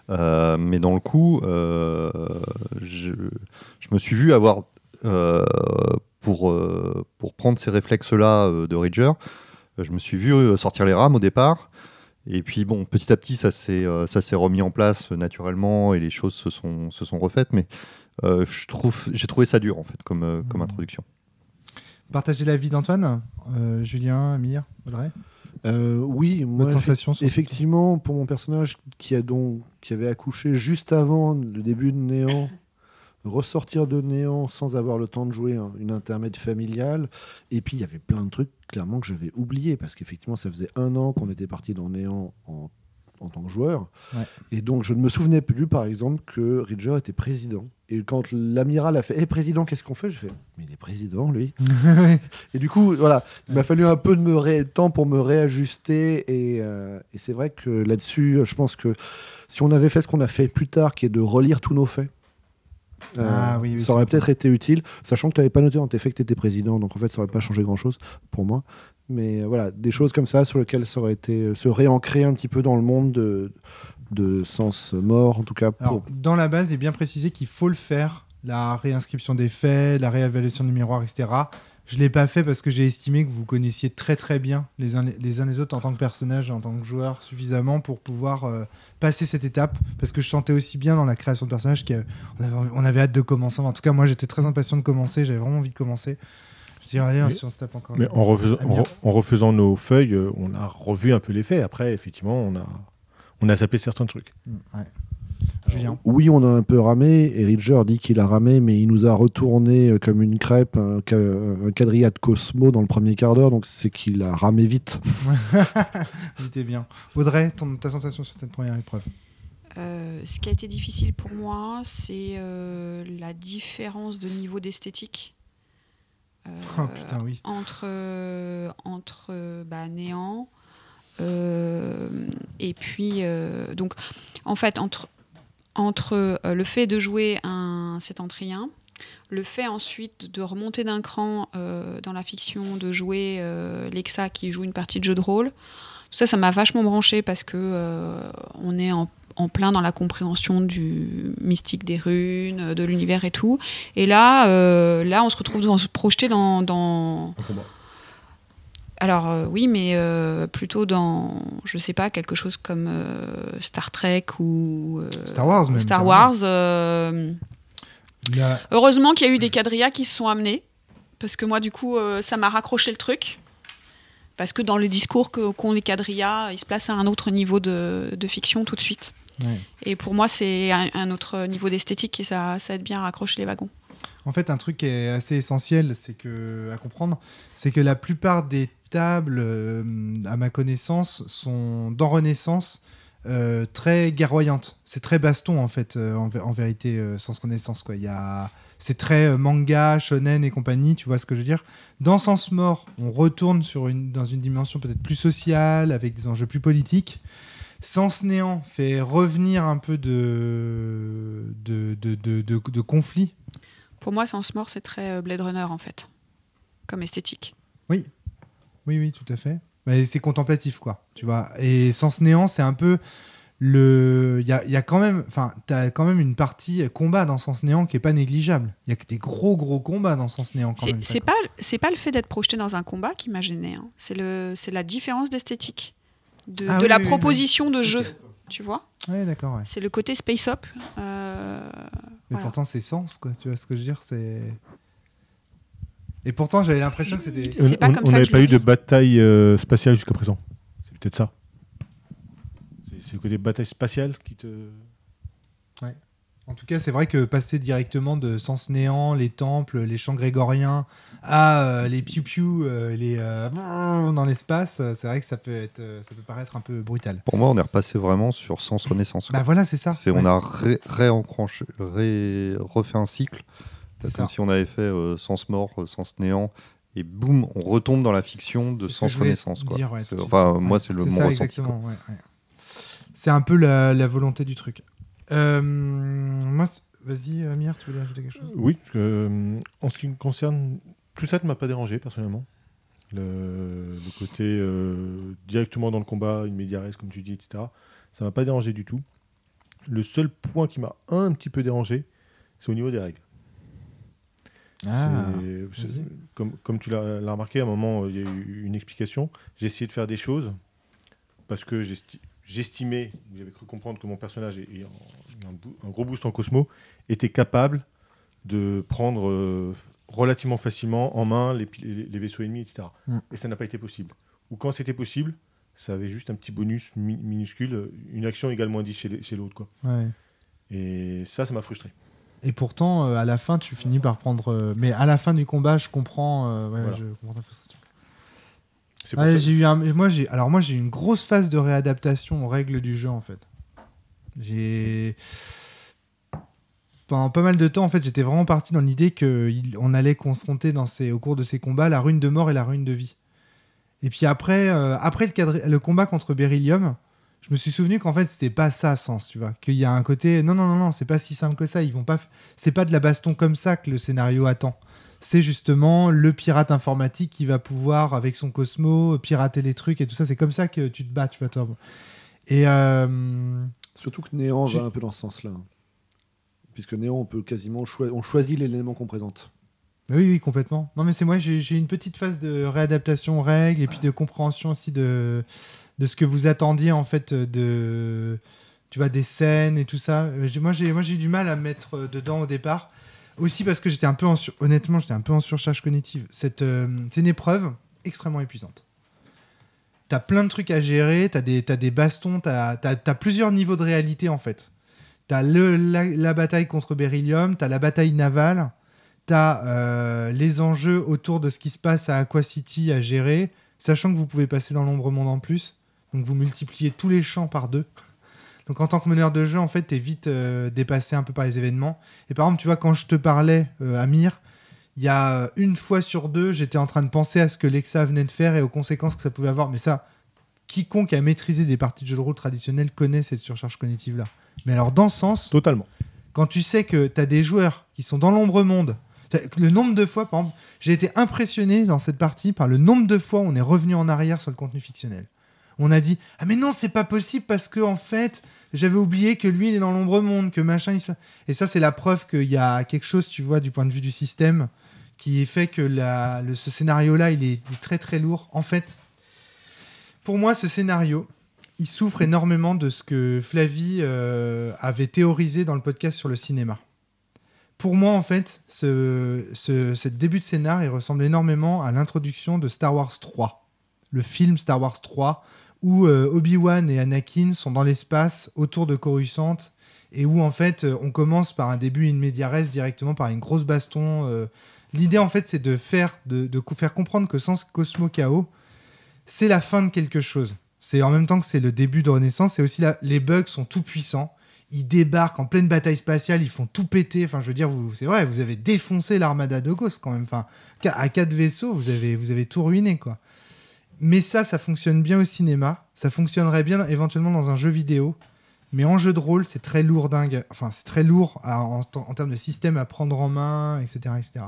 S5: Euh, mais dans le coup, euh, je, je me suis vu avoir, pour, pour prendre ces réflexes-là de euh, je me suis vu sortir les rames au départ. Et puis bon, petit à petit, ça s'est euh, remis en place euh, naturellement et les choses se sont, se sont refaites. Mais euh, je trouve, j'ai trouvé ça dur en fait comme, euh, comme introduction.
S1: Partagez l'avis d'Antoine, euh, Julien, Amir, Audrey?
S3: Euh, oui, moi,
S1: sensation
S3: Effectivement, pour mon personnage qui, a donc, qui avait accouché juste avant le début de Néant, ressortir de Néant sans avoir le temps de jouer un- une intermède familiale, et puis il y avait plein de trucs clairement que j'avais oublié, parce qu'effectivement ça faisait un an qu'on était parti dans Néant en, en tant que joueur,
S1: Ouais.
S3: et donc je ne me souvenais plus par exemple que Ridger était président. Et quand l'amiral a fait Eh président, qu'est-ce qu'on fait? J'ai fait Mais il est président, lui. Et du coup, voilà, il m'a fallu un peu de me ré- temps pour me réajuster. Et, euh, et c'est vrai que là-dessus, je pense que si on avait fait ce qu'on a fait plus tard, qui est de relire tous nos faits,
S1: Ah oui, oui,
S3: ça aurait peut-être été utile, sachant que tu n'avais pas noté dans tes faits que tu étais président, donc en fait, ça n'aurait pas changé grand-chose pour moi. Mais euh, voilà, des choses comme ça sur lesquelles ça aurait été euh, se réancrer un petit peu dans le monde de, de sens mort, en tout cas. Pour...
S1: Alors, dans la base, il est bien précisé qu'il faut le faire, la réinscription des faits, la réévaluation du miroir, etc. Je ne l'ai pas fait parce que j'ai estimé que vous connaissiez très très bien les uns les, uns les autres en tant que personnage, en tant que joueur, suffisamment pour pouvoir euh, passer cette étape. Parce que je sentais aussi bien dans la création de personnage qu'on avait, on avait hâte de commencer. En tout cas, moi, j'étais très impatient de commencer. J'avais vraiment envie de commencer. Je dis, allez,
S2: Mais-
S1: si on se tape encore.
S2: Mais en refaisant, en,
S1: Amir.
S2: re- en refaisant nos feuilles, euh, on a revu un peu les faits. Après, effectivement, on a, on a zappé certains trucs.
S1: Mm, ouais. Julien.
S3: Oui, on a un peu ramé, et Ridger dit qu'il a ramé, mais il nous a retourné euh, comme une crêpe un, un quadrilla de Cosmo dans le premier quart d'heure, donc c'est qu'il a ramé vite.
S1: Vous étiez bien. Audrey, ton, ta sensation sur cette première épreuve?
S4: Euh, ce qui a été difficile pour moi, c'est euh, la différence de niveau d'esthétique. Euh,
S1: Oh putain, oui.
S4: entre, euh, entre euh, bah, néant euh, et puis euh, donc en fait entre, entre euh, le fait de jouer un septentrien le fait ensuite de remonter d'un cran euh, dans la fiction de jouer euh, Lexa qui joue une partie de jeu de rôle tout ça ça m'a vachement branché parce que euh, on est en plein dans la compréhension du mystique des runes, de l'univers et tout. Et là, là, on se retrouve dans, se projeter dans, dans... Alors euh, oui, mais euh, plutôt dans, je sais pas, quelque chose comme euh, Star Trek ou
S1: Star Wars, même,
S4: Star
S1: carrément.
S4: Wars.
S1: La-
S4: Heureusement qu'il y a eu des quadrillas qui se sont amenés, parce que moi, du coup, ça m'a raccroché le truc. Parce que dans le discours que- qu'ont les quadrillas, ils se placent à un autre niveau de, de fiction tout de suite.
S1: Ouais.
S4: Et pour moi, c'est un, un autre niveau d'esthétique et ça, ça aide bien à raccrocher les wagons.
S1: En fait, un truc qui est assez essentiel, c'est que à comprendre, c'est que la plupart des tables, euh, à ma connaissance, sont dans Renaissance euh, très guerroyantes. C'est très baston en fait, euh, en, vé- en vérité, euh, Sens Renaissance quoi. Il y a, c'est très manga, shonen et compagnie. Tu vois ce que je veux dire Dans Sens Mort, on retourne sur une, dans une dimension peut-être plus sociale, avec des enjeux plus politiques. Sens Néant fait revenir un peu de, de, de, de, de- conflit
S4: Pour moi, Sens Mort, c'est très Blade Runner en fait, comme esthétique.
S1: Oui, oui, tout à fait. Mais c'est contemplatif, quoi. Tu vois. Et Sens Néant, c'est un peu le. Il y a, y a quand même. Enfin, t'as quand même une partie combat dans Sens Néant qui est pas négligeable. Il y a que des gros, gros combats dans Sens Néant quand
S4: C'est
S1: même.
S4: c'est pas, c'est pas le fait d'être projeté dans un combat qui m'a gêné. hein. C'est le, c'est la différence d'esthétique, de,
S1: Ah
S4: de
S1: oui,
S4: la
S1: oui, oui,
S4: proposition de jeu. Tu vois,
S1: Ouais, d'accord, ouais.
S4: c'est le côté space up. euh,
S1: Mais
S4: Voilà.
S1: pourtant, c'est sens, quoi. Tu vois ce que je veux dire C'est. Et pourtant, j'avais l'impression que c'était.
S4: C'est
S2: on
S4: pas
S2: on-
S4: comme
S2: on
S4: ça que
S2: n'avait pas eu de bataille euh, spatiale jusqu'à présent. C'est peut-être ça. C'est- le côté bataille spatiale qui te.
S1: En tout cas, c'est vrai que passer directement de Sens Néant, les temples, les chants grégoriens, à euh, les piou-piou, euh, les euh, dans l'espace, c'est vrai que ça peut être, ça peut paraître un peu brutal.
S5: Pour moi, on est repassé vraiment sur Sens Renaissance. quoi.
S1: Bah voilà, c'est ça.
S5: C'est-
S1: Ouais.
S5: On a ré- ré- refait un cycle,
S1: C'est
S5: comme
S1: ça.
S5: si on avait fait euh, Sens Mort, euh, Sens Néant, et boum, on retombe dans la fiction de Sens Renaissance. quoi.
S1: dire, ouais,
S5: enfin, moi,
S1: Ouais,
S5: c'est le mon ressenti.
S1: ouais. C'est un peu la, la volonté du truc. Euh, moi, vas-y, Amir, tu voulais ajouter quelque chose?
S2: Oui, parce que, euh, en ce qui me concerne, tout ça ne m'a pas dérangé personnellement. Le, le côté euh, directement dans le combat, une médiaresse, comme tu dis, etc. Ça m'a pas dérangé du tout. Le seul point qui m'a un petit peu dérangé, c'est au niveau des règles.
S1: Ah,
S2: comme, comme tu l'as remarqué, à un moment, il y a eu une explication. J'ai essayé de faire des choses parce que j'esti- j'estimais, j'avais cru comprendre que mon personnage, ayant un, gros boost en Cosmo, était capable de prendre euh, relativement facilement en main les, vaisseaux ennemis, etc.
S1: Mm.
S2: Et ça n'a pas été possible. Ou quand c'était possible, ça avait juste un petit bonus mi- minuscule, une action également 10 chez l'autre. quoi.
S1: Ouais.
S2: Et ça, ça m'a frustré.
S1: Et pourtant, euh, à la fin, tu finis par prendre. euh, mais à la fin du combat, je comprends. euh, ouais,
S2: Voilà.
S1: je comprends ta frustration. J'ai eu un, moi j'ai alors moi j'ai eu une grosse phase de réadaptation aux règles du jeu en fait. J'ai pendant pas mal de temps en fait j'étais vraiment parti dans l'idée que il- on allait confronter dans ces au cours de ces combats la rune de mort et la rune de vie. Et puis après euh, après le, cadre- le combat contre Beryllium, je me suis souvenu qu'en fait c'était pas ça sens tu vois qu'il y a un côté non non non non c'est pas si simple que ça ils vont pas f- c'est pas de la baston comme ça que le scénario attend c'est justement le pirate informatique qui va pouvoir, avec son Cosmo, pirater les trucs et tout ça. C'est comme ça que tu te bats, tu vois, toi. Et euh,
S3: Surtout que Néant
S1: J'ai-
S3: va un peu dans ce sens-là. Puisque Néant, on peut quasiment choi- on choisit l'élément qu'on présente.
S1: oui, oui, complètement. Non, mais c'est moi, j'ai j'ai une petite phase de réadaptation aux règles et puis de compréhension aussi de, de ce que vous attendiez, en fait, de, tu vois, des scènes et tout ça. Moi, j'ai moi, j'ai eu du mal à me mettre euh, dedans au départ. Aussi parce que j'étais un peu en honnêtement, j'étais un peu en surcharge cognitive. Euh, c'est une épreuve extrêmement épuisante. T'as plein de trucs à gérer, t'as des, t'as des bastons, t'as as, plusieurs niveaux de réalité en fait. T'as la, la bataille contre Beryllium, t'as la bataille navale, t'as euh, les enjeux autour de ce qui se passe à Aqua City à gérer, sachant que vous pouvez passer dans l'ombre monde en plus. Donc vous multipliez tous les champs par deux. Donc en tant que meneur de jeu, en fait, t'es vite euh, dépassé un peu par les événements. Et par exemple, tu vois, quand je te parlais, euh, Amir, il y a euh, une fois sur deux, j'étais en train de penser à ce que Lexa venait de faire et aux conséquences que ça pouvait avoir. Mais ça, quiconque a maîtrisé des parties de jeu de rôle traditionnelles connaît cette surcharge cognitive-là. Mais alors, dans ce sens,
S2: Totalement.
S1: quand tu sais que tu as des joueurs qui sont dans l'ombre monde, le nombre de fois, par exemple, j'ai été impressionné dans cette partie par le nombre de fois où on est revenu en arrière sur le contenu fictionnel. On a dit ah mais non c'est pas possible parce que en fait j'avais oublié que lui il est dans l'ombre monde que machin il et ça c'est la preuve qu'il y a quelque chose tu vois du point de vue du système qui fait que la- ce scénario là il est, très très lourd en fait pour moi ce scénario il souffre énormément de ce que Flavie euh, avait théorisé dans le podcast sur le cinéma. Pour moi, en fait, ce, ce, ce début de scénar, il ressemble énormément à l'introduction de Star Wars 3, le film Star Wars 3, où euh, Obi-Wan et Anakin sont dans l'espace autour de Coruscant, et où en fait, euh, on commence par un début in media res directement par une grosse baston. euh. L'idée, en fait, c'est de faire, de, faire comprendre que sans Cosmo Chaos, c'est la fin de quelque chose. C'est en même temps que c'est le début de Renaissance, c'est aussi la- les bugs sont tout puissants. Ils débarquent en pleine bataille spatiale, ils font tout péter. Enfin, je veux dire, vous, c'est vrai, vous avez défoncé l'armada de Ghost quand même. Enfin, à quatre vaisseaux, vous avez, vous avez tout ruiné, quoi. Mais ça, ça fonctionne bien au cinéma. Ça fonctionnerait bien éventuellement dans un jeu vidéo. Mais en jeu de rôle, c'est très lourd dingue. Enfin, c'est très lourd en, termes de système à prendre en main, etc., etc.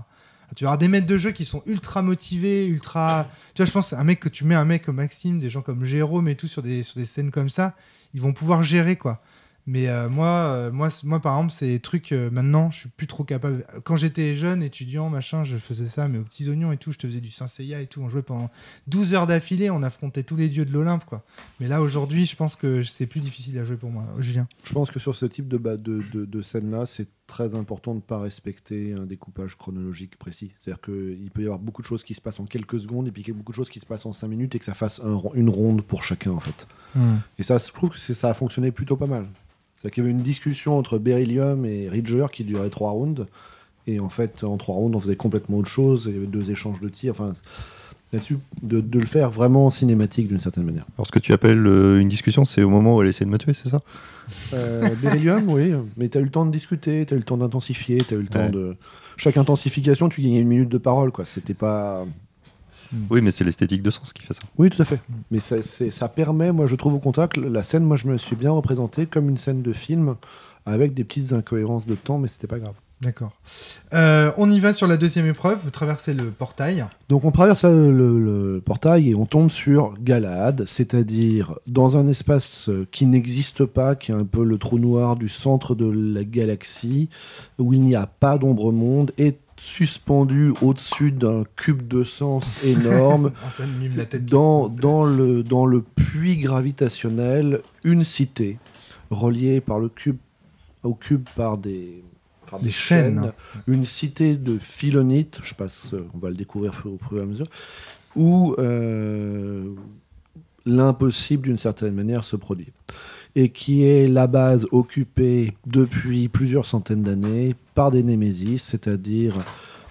S1: Tu vas avoir des maîtres de jeu qui sont ultra motivés, ultra. Tu vois, je pense un mec que tu mets un mec comme Maxime, des gens comme Jérôme et tout sur des, sur des scènes comme ça, ils vont pouvoir gérer quoi. Mais euh, moi, euh, moi, moi, par exemple, c'est des trucs, euh, maintenant, je suis plus trop capable. Quand j'étais jeune, étudiant, machin, je faisais ça, mais aux petits oignons et tout, je te faisais du Saint Seiya et tout. On jouait pendant 12 heures d'affilée, on affrontait tous les dieux de l'Olympe, quoi. Mais là, aujourd'hui, je pense que c'est plus difficile à jouer pour moi. Julien.
S3: Je pense que sur ce type de, ba- de, de, de scène-là, c'est très important de ne pas respecter un découpage chronologique précis. C'est-à-dire qu'il peut y avoir beaucoup de choses qui se passent en quelques secondes et puis beaucoup de choses qui se passent en cinq minutes et que ça fasse un une ronde pour chacun en fait.
S1: Hmm.
S3: Et ça, je trouve que ça a fonctionné plutôt pas mal. C'est-à-dire qu'il y avait une discussion entre Beryllium et Ridger qui durait trois rounds. Et en fait, en trois rounds, on faisait complètement autre chose. Il y avait deux échanges de tirs. Enfin, là-dessus, de, de le faire vraiment cinématique d'une certaine manière.
S5: Alors, ce que tu appelles euh, une discussion, c'est au moment où elle essaie de me tuer, c'est ça?
S3: Euh, Beryllium, oui. Mais tu as eu le temps de discuter, tu as eu le temps d'intensifier, tu as eu le temps
S5: Ouais.
S3: de. Chaque intensification, tu gagnais une minute de parole, quoi. C'était pas.
S5: Oui, mais c'est l'esthétique de sens qui fait ça.
S3: Oui, tout à fait. Mais ça, c'est- ça permet, moi, je trouve au contact, la scène, moi, je me suis bien représenté comme une scène de film avec des petites incohérences de temps, mais c'était pas grave.
S1: D'accord. Euh, on y va sur la deuxième épreuve. Vous traversez le portail.
S3: Donc on traverse le, le- le portail et on tombe sur Galahad, c'est-à-dire dans un espace qui n'existe pas, qui est un peu le trou noir du centre de la galaxie, où il n'y a pas d'ombre monde, est suspendu au-dessus d'un cube de sens énorme. Dans, dans, le, dans le puits gravitationnel, une cité reliée par le cube, au cube par des, par
S1: Des chaînes.
S3: Une cité de philonites, je passe, euh, on va le découvrir au fur et à mesure, où euh, l'impossible d'une certaine manière se produit. Et qui est la base occupée depuis plusieurs centaines d'années par des némésis, c'est-à-dire...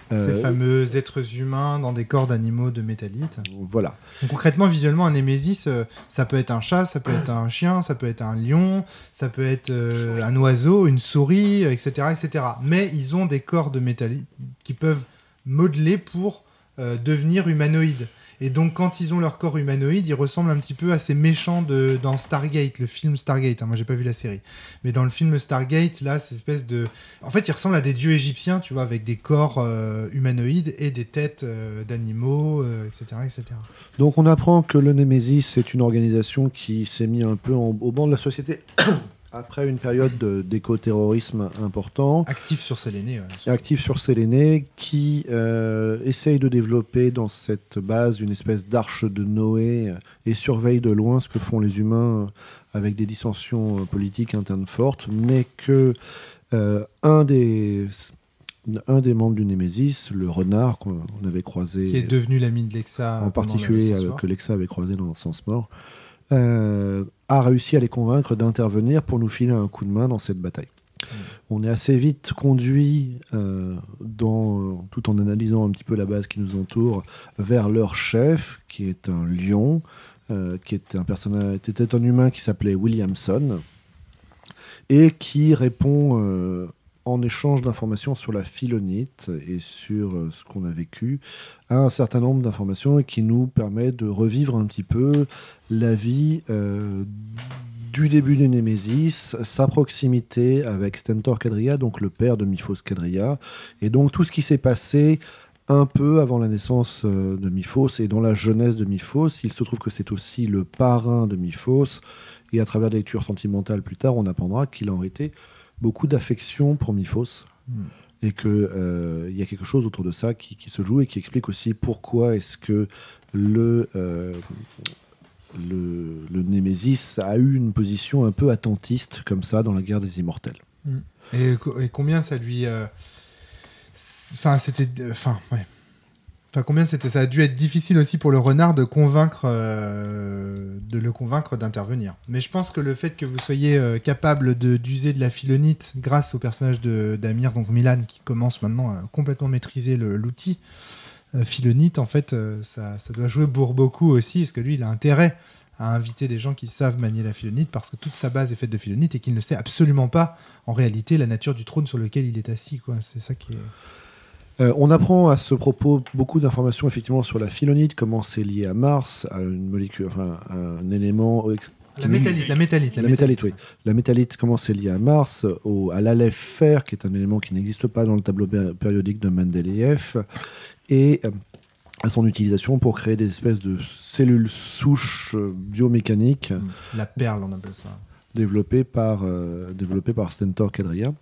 S1: Ces
S3: euh,
S1: fameux êtres humains dans des corps d'animaux de métallite.
S3: Voilà.
S1: Donc, concrètement, visuellement, un Némésis, euh, ça peut être un chat, ça peut être un chien, ça peut être un lion, ça peut être euh, un oiseau, une souris, etc., etc. Mais ils ont des corps de métallite qui peuvent modeler pour euh, devenir humanoïdes. Et donc, quand ils ont leur corps humanoïde, ils ressemblent un petit peu à ces méchants de, dans Stargate, le film Stargate. hein. moi, j'ai pas vu la série. Mais dans le film Stargate, là, c'est espèce de. En fait, ils ressemblent à des dieux égyptiens, tu vois, avec des corps euh, humanoïdes et des têtes euh, d'animaux, euh, etc., etc.
S3: Donc on apprend que le Némésis c'est une organisation qui s'est mis un peu au banc de la société après une période de- d'éco-terrorisme important,
S1: Actif sur Séléné. ouais.
S3: actif sur Séléné, qui euh, essaye de développer dans cette base une espèce d'arche de Noé euh, et surveille de loin ce que font les humains euh, avec des dissensions politiques internes fortes, mais que euh, un des un des membres du Némésis, le renard qu'on on avait croisé
S1: Qui est devenu l'ami de Lexa.
S3: en particulier que Lexa avait croisé dans le sens mort, a réussi à les convaincre d'intervenir pour nous filer un coup de main dans cette bataille. On est assez vite conduit, euh, dans, tout en analysant un petit peu la base qui nous entoure, vers leur chef, qui est un lion, euh, qui était un personnage, était un humain qui s'appelait Williamson, et qui répond euh, en échange d'informations sur la philonite et sur euh, ce qu'on a vécu, un certain nombre d'informations qui nous permet de revivre un petit peu la vie euh, du début du Némésis, sa proximité avec Stentor Cadria, donc le père de Miphos Cadria, et donc tout ce qui s'est passé un peu avant la naissance euh, de Miphos et dans la jeunesse de Miphos. Il se trouve que c'est aussi le parrain de Miphos, et à travers des lectures sentimentales plus tard, on apprendra qu'il en était beaucoup d'affection pour Miphos.
S1: Mm.
S3: Et qu'il y a quelque chose autour de ça qui, qui se joue et qui explique aussi pourquoi est-ce que le, euh, le, le Némésis a eu une position un peu attentiste comme ça dans la guerre des immortels.
S1: Et, co- et combien ça lui. euh, Enfin, c'était. Enfin, ouais. Enfin, combien c'était. Ça a dû être difficile aussi pour le renard de convaincre. euh, de le convaincre d'intervenir. Mais je pense que le fait que vous soyez euh, capable d'user de la philonite grâce au personnage d'Amir, donc Milan, qui commence maintenant à complètement maîtriser l'outil. euh, philonite, en fait, euh, ça, doit jouer pour beaucoup aussi, parce que lui, il a intérêt à inviter des gens qui savent manier la philonite, parce que toute sa base est faite de philonite et qu'il ne sait absolument pas en réalité la nature du trône sur lequel il est assis. C'est ça qui est.
S3: Euh, on apprend à ce propos beaucoup d'informations effectivement sur la philonite, comment c'est lié à Mars, à une molécule, enfin à un élément ex-
S1: La métallite, la métallite,
S3: La métallite, oui. La métallite, comment c'est lié à Mars, au, à l'alef fer, qui est un élément qui n'existe pas dans le tableau périodique de Mendeleïev, et euh, à son utilisation pour créer des espèces de cellules souches euh, biomécaniques
S1: La perle, on appelle ça.
S3: développées par, euh, développées par Stentor Cadria,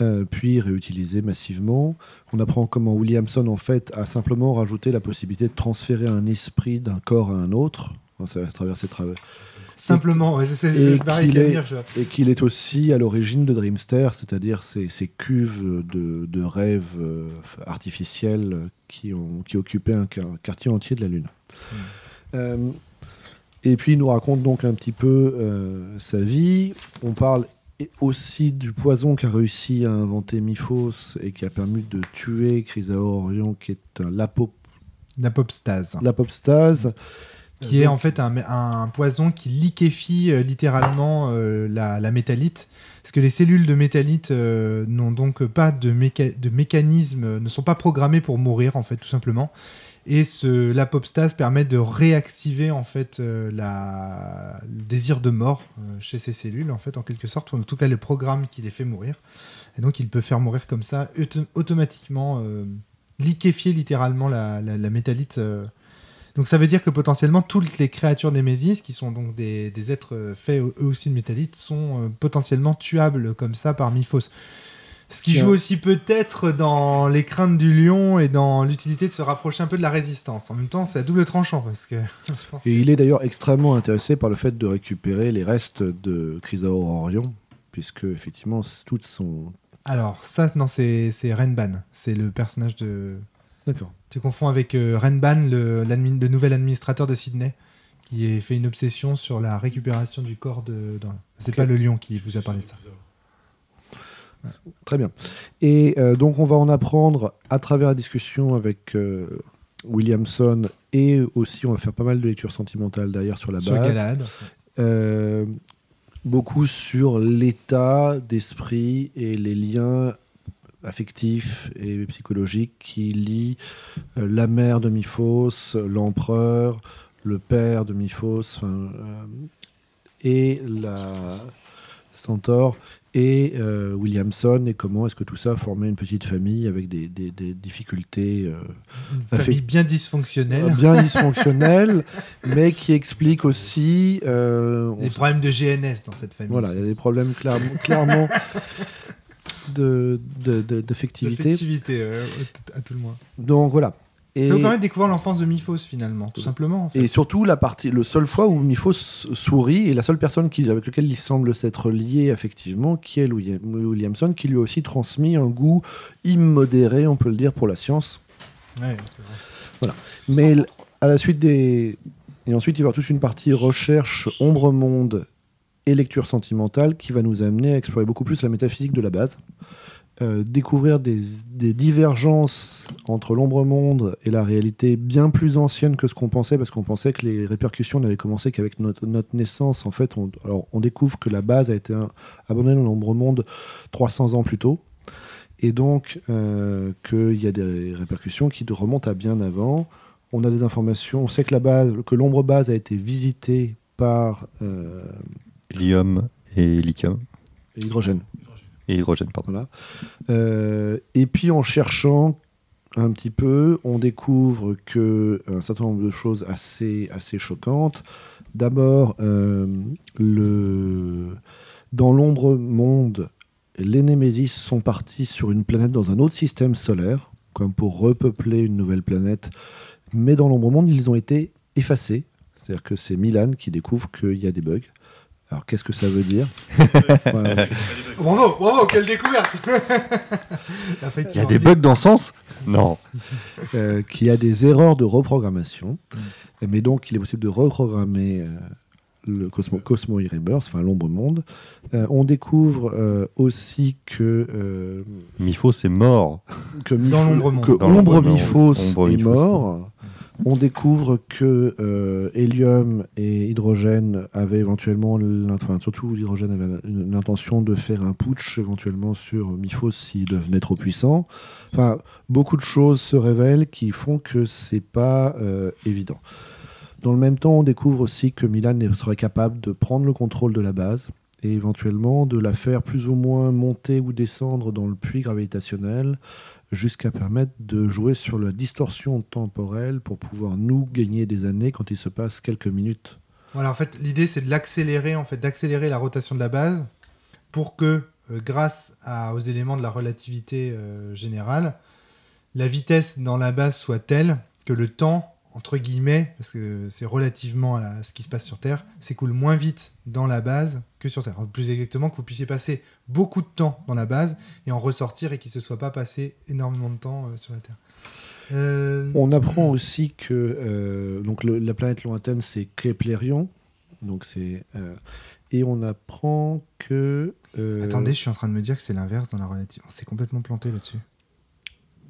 S3: euh, puis réutilisées massivement. On apprend comment Williamson, en fait, a simplement rajouté la possibilité de transférer un esprit d'un corps à un autre. Ça, à travers ces travaux
S1: Simplement, c'est c'est
S3: et
S1: pareil
S3: qu'il est-. Et qu'il est aussi à l'origine de Dreamster, c'est-à-dire ces, ces cuves de, de rêves euh, artificiels qui, ont, qui occupaient un, quar- quartier entier de la Lune. Euh, et puis il nous raconte donc un petit peu euh, sa vie. On parle et- aussi du poison qu'a réussi à inventer Miphos et qui a permis de tuer Chrysaor Orion, qui est
S1: L'apopstase.
S3: l'apopstase.
S1: Qui est en fait un, un poison qui liquéfie euh, littéralement euh, la, la métallite. Parce que les cellules de métallite euh, n'ont donc pas de, méca- de mécanisme, euh, ne sont pas programmées pour mourir, en fait, tout simplement. Et ce, l'apopstase permet de réactiver, en fait, euh, la, le désir de mort euh, chez ces cellules, en fait, en quelque sorte, en tout cas le programme qui les fait mourir. Et donc, il peut faire mourir comme ça, auto- automatiquement, euh, liquéfier littéralement la, la, la métallite. Donc ça veut dire que potentiellement toutes les créatures d'Emésis, qui sont donc des, des êtres euh, faits eux aussi de métallite, sont euh, potentiellement tuables comme ça par Miphos. Ce qui joue aussi peut-être dans les craintes du lion et dans l'utilité de se rapprocher un peu de la résistance. En même temps, c'est à double tranchant parce que je pense
S3: Et il est d'ailleurs extrêmement intéressé par le fait de récupérer les restes de Chrysaor Orion, puisque effectivement toutes sont.
S1: Alors ça, non, c'est Renban. C'est le personnage de...
S3: D'accord.
S1: Tu confonds avec euh, Renban, le, nouvel administrateur de Sydney, qui a fait une obsession sur la récupération du corps de... dans- C'est
S3: Ok.
S1: pas le lion qui vous a parlé de ça.
S3: Très bien. Et euh, donc on va en apprendre à travers la discussion avec euh, Williamson et aussi on va faire pas mal de lectures sentimentales derrière sur la
S1: Sur
S3: base. Beaucoup sur l'état d'esprit et les liens affectifs et psychologiques qui lient euh, la mère de Miphos, l'empereur, le père de Miphos, euh, et la Centaure et euh, Williamson et comment est-ce que tout ça formait une petite famille avec des, des- des difficultés euh,
S1: Une famille bien dysfonctionnelle.
S3: bien dysfonctionnelles, mais qui explique aussi euh, on
S1: Des
S3: s-
S1: problèmes de GNS dans cette famille.
S3: voilà, il y a des problèmes clairement, clairement de, de-.
S1: D'effectivité, euh, à tout le moins.
S3: Donc voilà. Et,
S1: Ça vous permet de découvrir l'enfance de Miphos finalement, tout simplement. En fait.
S3: et surtout, la partie, le seule fois où Miphos sourit et la seule personne qui, avec laquelle il semble s'être lié affectivement, qui est Louis- Williamson, qui lui a aussi transmis un goût immodéré, on peut le dire, pour la science.
S1: Ouais, c'est vrai.
S3: Mais l- à la suite des. Et ensuite, il y avoir toute une partie recherche, ombre-monde et lecture sentimentale qui va nous amener à explorer beaucoup plus la métaphysique de la base. Euh, découvrir des, divergences entre l'ombre-monde et la réalité bien plus ancienne que ce qu'on pensait, parce qu'on pensait que les répercussions n'avaient commencé qu'avec notre, naissance. En fait, on, alors, on découvre que la base a été un- abandonnée dans l'ombre-monde 300 ans plus tôt. Et donc, euh, qu'il y a des répercussions qui remontent à bien avant. On a des informations. On sait que que l'ombre base a été visitée par euh,
S5: Hélium et lithium.
S3: l'hydrogène.
S5: Et hydrogène, pardon.
S3: Voilà. Euh, et puis en cherchant un petit peu, on découvre que un certain nombre de choses assez, assez choquantes. D'abord, euh, le... dans l'ombre monde, les Némésis sont partis sur une planète dans un autre système solaire, comme pour repeupler une nouvelle planète. Mais dans l'ombre monde, ils ont été effacés. C'est-à-dire que c'est Milan qui découvre qu'il y a des bugs. Alors qu'est-ce que ça veut dire Voilà,
S1: Bravo, bravo, quelle découverte
S5: Il y a des bugs dans le sens Non.
S3: euh, qu'il y a des erreurs de reprogrammation. Mais donc, il est possible de reprogrammer euh, le Cosmo, Cosmo Rebirth, enfin l'ombre monde. Euh, on découvre euh, aussi que, euh,
S5: Miphos est mort.
S3: que,
S1: Dans
S3: Mipho-
S1: l'ombre monde.
S3: que
S5: Dans
S3: Ombre
S5: l'ombre Ombre
S3: est mort. On découvre que euh, hélium et hydrogène avaient éventuellement, surtout avait l'intention de faire un putsch éventuellement sur Miphos s'il devenait trop puissant. Enfin, beaucoup de choses se révèlent qui font que c'est pas euh, évident. Dans le même temps, on découvre aussi que Milan serait capable de prendre le contrôle de la base et éventuellement de la faire plus ou moins monter ou descendre dans le puits gravitationnel jusqu'à permettre de jouer sur la distorsion temporelle pour pouvoir nous gagner des années quand il se passe quelques minutes.
S1: Voilà, en fait, l'idée c'est de l'accélérer, en fait, d'accélérer la rotation de la base pour que, euh, grâce aux éléments de la relativité euh, générale, la vitesse dans la base soit telle que le temps entre guillemets, parce que c'est relativement à ce qui se passe sur Terre, s'écoule moins vite dans la base que sur Terre. Plus exactement, que vous puissiez passer beaucoup de temps dans la base et en ressortir et qu'il ne se soit pas passé énormément de temps euh, sur la Terre. Euh,
S3: On apprend aussi que euh, donc le- la planète lointaine, c'est Keplerion. Donc c'est, et on apprend que.
S1: Attendez, je suis en train de me dire que c'est l'inverse dans la relativité. On s'est complètement planté là-dessus.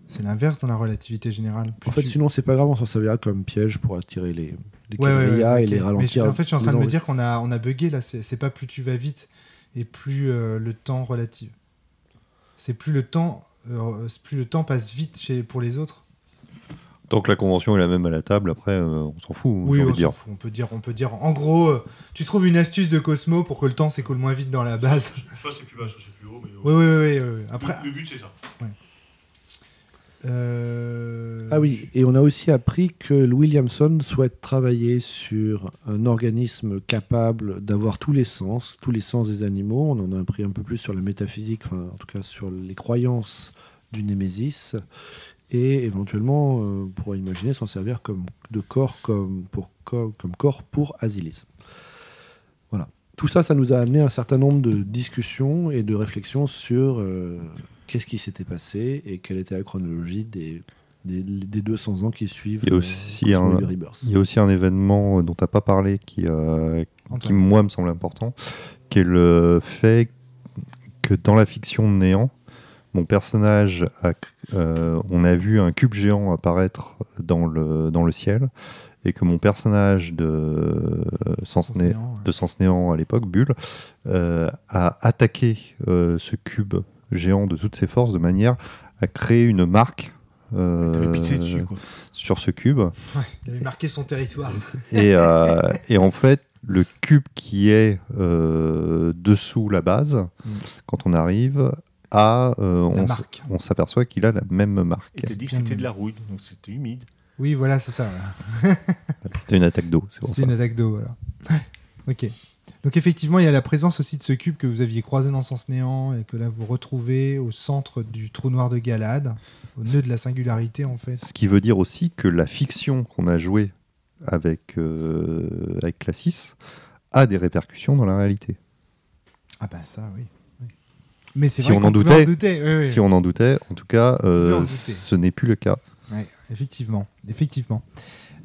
S1: C'est l'inverse dans la relativité générale. Plus
S3: En fait,
S1: tu-
S3: sinon, c'est pas grave, on s'en servira comme piège pour attirer les, les
S1: Ouais, ouais, ouais,
S3: quadrillas et les ralentir.
S1: en fait, je suis en train de me dire qu'on a, on a bugué là. C'est pas plus tu vas vite et plus euh, le temps relatif. C'est plus le temps, euh, plus le temps passe vite chez, pour les autres.
S5: Tant que la convention est la même à la table, après, euh, on s'en fout.
S1: Oui, on s'en fout. On peut dire, on peut dire. En gros, euh, tu trouves une astuce de Cosmo pour que le temps s'écoule moins vite dans la base.
S2: Soit c'est plus bas, soit c'est plus haut. Mais
S1: Oui, oui, oui. oui, oui. Après,
S2: le, but c'est ça.
S1: Euh,
S3: Ah oui, et on a aussi appris que Williamson souhaite travailler sur un organisme capable d'avoir tous les sens, tous les sens des animaux. On en a appris un peu plus sur la métaphysique, enfin, en tout cas sur les croyances du Némésis. Et éventuellement, euh, on pourrait imaginer s'en servir comme, de corps comme, pour, comme, comme corps pour Asilis. Voilà. Tout ça, ça nous a amené un certain nombre de discussions et de réflexions sur euh, qu'est-ce qui s'était passé et quelle était la chronologie des, des, des 200 ans qui suivent.
S5: Il y a
S3: euh,
S5: aussi un-. Il y a aussi un événement dont tu n'as pas parlé qui, euh, qui, moi, me semble important, qui est le fait que dans la fiction de Néant, mon personnage, a, euh, on a vu un cube géant apparaître dans le, dans le ciel, et que mon personnage de euh, Sens
S1: Sens
S5: Né-
S1: néant, ouais.
S5: de Sens Néant à l'époque, Bulle, euh, a attaqué euh, ce cube géant de toutes ses forces de manière à créer une marque euh,
S2: dessus, quoi.
S5: sur ce cube.
S1: Ouais, il avait marqué son territoire.
S5: Et, euh, et en fait, le cube qui est euh, dessous la base,
S1: Mm.
S5: quand on arrive, a, euh, on, on s'appelle qu'il a la même marque.
S2: T'as dit que c'était de la rouille, donc c'était humide.
S1: Oui, voilà, c'est ça. voilà.
S5: C'était une attaque d'eau, c'est pour ça.
S1: C'était une attaque d'eau, voilà. ok. Donc effectivement, il y a la présence aussi de ce cube que vous aviez croisé dans Sens Néant et que là vous retrouvez au centre du trou noir de Galad, au nœud de la singularité en fait.
S5: Ce qui veut dire aussi que la fiction qu'on a jouée avec, euh, avec Classis a des répercussions dans la réalité.
S1: Ah bah ça, oui. oui. Mais c'est
S5: Si
S1: vrai
S5: on en doutait,
S1: douter, oui, oui.
S5: Si on en doutait, en tout cas, euh,
S1: en
S5: ce n'est plus le cas.
S1: Ouais, effectivement, effectivement.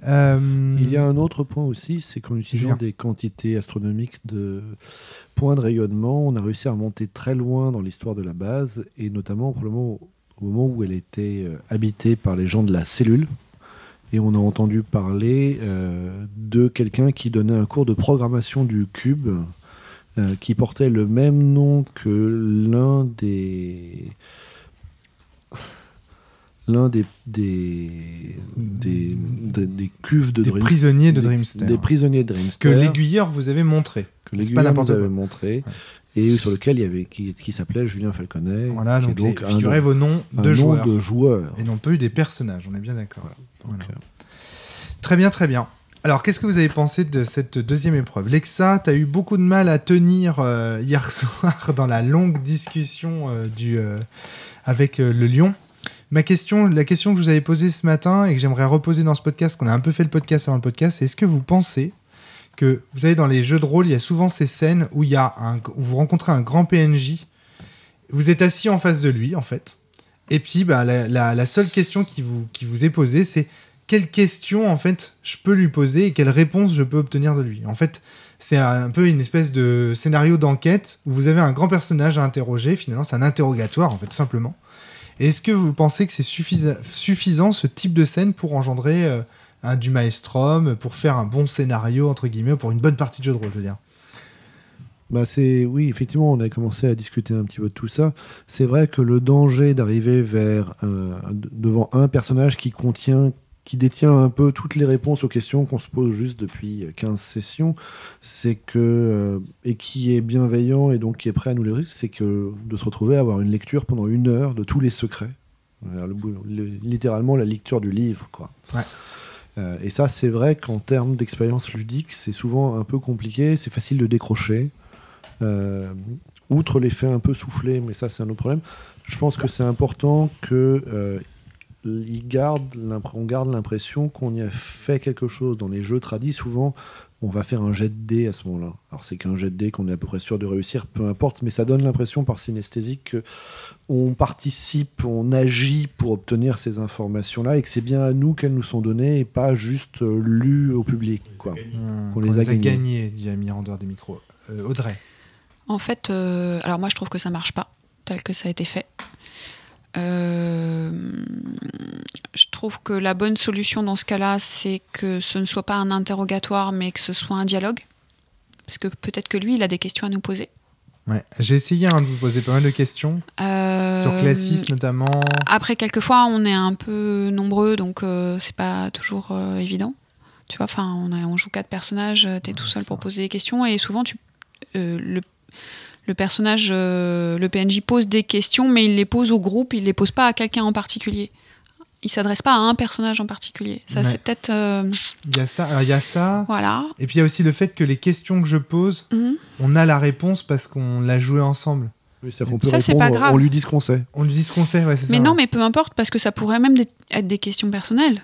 S1: Euh,
S3: Il y a un autre point aussi, c'est qu'en utilisant des quantités astronomiques de points de rayonnement, on a réussi à remonter très loin dans l'histoire de la base, et notamment probablement au moment où elle était euh, habitée par les gens de la cellule. Et on a entendu parler euh, de quelqu'un qui donnait un cours de programmation du cube euh, qui portait le même nom que l'un des l'un des des, des, des- des cuves de
S1: des
S3: Dreamster-
S1: prisonniers de Dreamster.
S3: Des prisonniers de
S1: que
S3: Dreamster.
S1: l'aiguilleur vous avait montré.
S3: que l'aiguilleur
S1: n'importe
S3: avait montré. Et sur lequel il y avait qui, qui s'appelait Julien Falconet.
S1: Voilà, donc,
S3: un
S1: figurez
S3: nom-
S1: vos noms de
S3: nom
S1: joueurs.
S3: de joueurs.
S1: Et non pas eu des personnages, on est bien d'accord.
S3: Donc,
S1: Voilà.
S3: euh,
S1: Très bien, très bien. Alors, qu'est-ce que vous avez pensé de cette deuxième épreuve? Lexa, tu as eu beaucoup de mal à tenir euh, hier soir dans la longue discussion euh, du, euh, avec le lion. Ma question, la question que je vous avais posée ce matin et que j'aimerais reposer dans ce podcast, qu'on a un peu fait le podcast avant le podcast, c'est est-ce que vous pensez que, vous savez, dans les jeux de rôle, il y a souvent ces scènes où, il y a un, où vous rencontrez un grand PNJ, vous êtes assis en face de lui, en fait, et puis bah, la, seule question qui vous, qui vous est posée, c'est quelle question en fait je peux lui poser et quelle réponse je peux obtenir de lui? En fait, c'est un peu une espèce de scénario d'enquête où vous avez un grand personnage à interroger. Finalement, c'est un interrogatoire en fait, tout simplement. Est-ce que vous pensez que c'est suffisa- suffisant ce type de scène pour engendrer euh, un du maelstrom, pour faire un bon scénario entre guillemets, pour une bonne partie de jeu de rôle, je veux dire?
S3: Bah c'est oui effectivement on a commencé à discuter un petit peu de tout ça. C'est vrai que le danger d'arriver vers de- devant un personnage qui contient qui détient un peu toutes les réponses aux questions qu'on se pose juste depuis 15 sessions, c'est que euh, et qui est bienveillant et donc qui est prêt à nous les résoudre, c'est que de se retrouver à avoir une lecture pendant une heure de tous les secrets, Euh, le bout- le- littéralement la lecture du livre quoi.
S1: Ouais.
S3: Euh, et ça, c'est vrai qu'en termes d'expérience ludique, c'est souvent un peu compliqué, c'est facile de décrocher. Euh, outre l'effet un peu soufflé, mais ça c'est un autre problème, je pense que c'est important que euh, il garde l'impr- on garde l'impression qu'on y a fait quelque chose. Dans les jeux tradis, souvent, on va faire un jet de dés à ce moment-là. Alors c'est qu'un jet de dés qu'on est à peu près sûr de réussir, peu importe, mais ça donne l'impression par synesthésie que on participe, on agit pour obtenir ces informations-là et que c'est bien à nous qu'elles nous sont données et pas juste euh, lues au public. Quoi.
S1: Hmm,
S3: On les a gagnés,
S1: dit Amir en dehors des micros. Euh, Audrey.
S4: En fait, euh, alors moi je trouve que ça marche pas tel que ça a été fait. Euh, je trouve que la bonne solution dans ce cas-là, c'est que ce ne soit pas un interrogatoire, mais que ce soit un dialogue. Parce que peut-être que lui, il a des questions à nous poser.
S1: Ouais. J'ai essayé hein, de vous poser pas mal de questions
S4: Euh,
S1: sur Classis notamment.
S4: Après, quelquefois, on est un peu nombreux, donc euh, c'est pas toujours euh, évident. Tu vois, enfin, on, joue quatre personnages, euh, t'es tout seul pour poser des questions, et souvent, tu, le, le personnage, euh, le PNJ pose des questions, mais il les pose au groupe, il les pose pas à quelqu'un en particulier. Il s'adresse pas à un personnage en particulier. Ça,
S1: Ouais.
S4: c'est peut-être. euh,
S1: Il y a ça. alors, il y a ça.
S4: voilà.
S1: Et puis il y a aussi le fait que les questions que je pose,
S4: Mhm.
S1: on a la réponse parce qu'on l'a joué ensemble.
S3: Oui, peut
S4: Ça,
S3: répondre,
S4: pas grave.
S3: on lui dit ce qu'on sait.
S1: On lui dit ce qu'on sait, ouais, c'est ça.
S4: Mais non,
S1: ouais.
S4: mais peu importe, parce que ça pourrait même être des questions personnelles.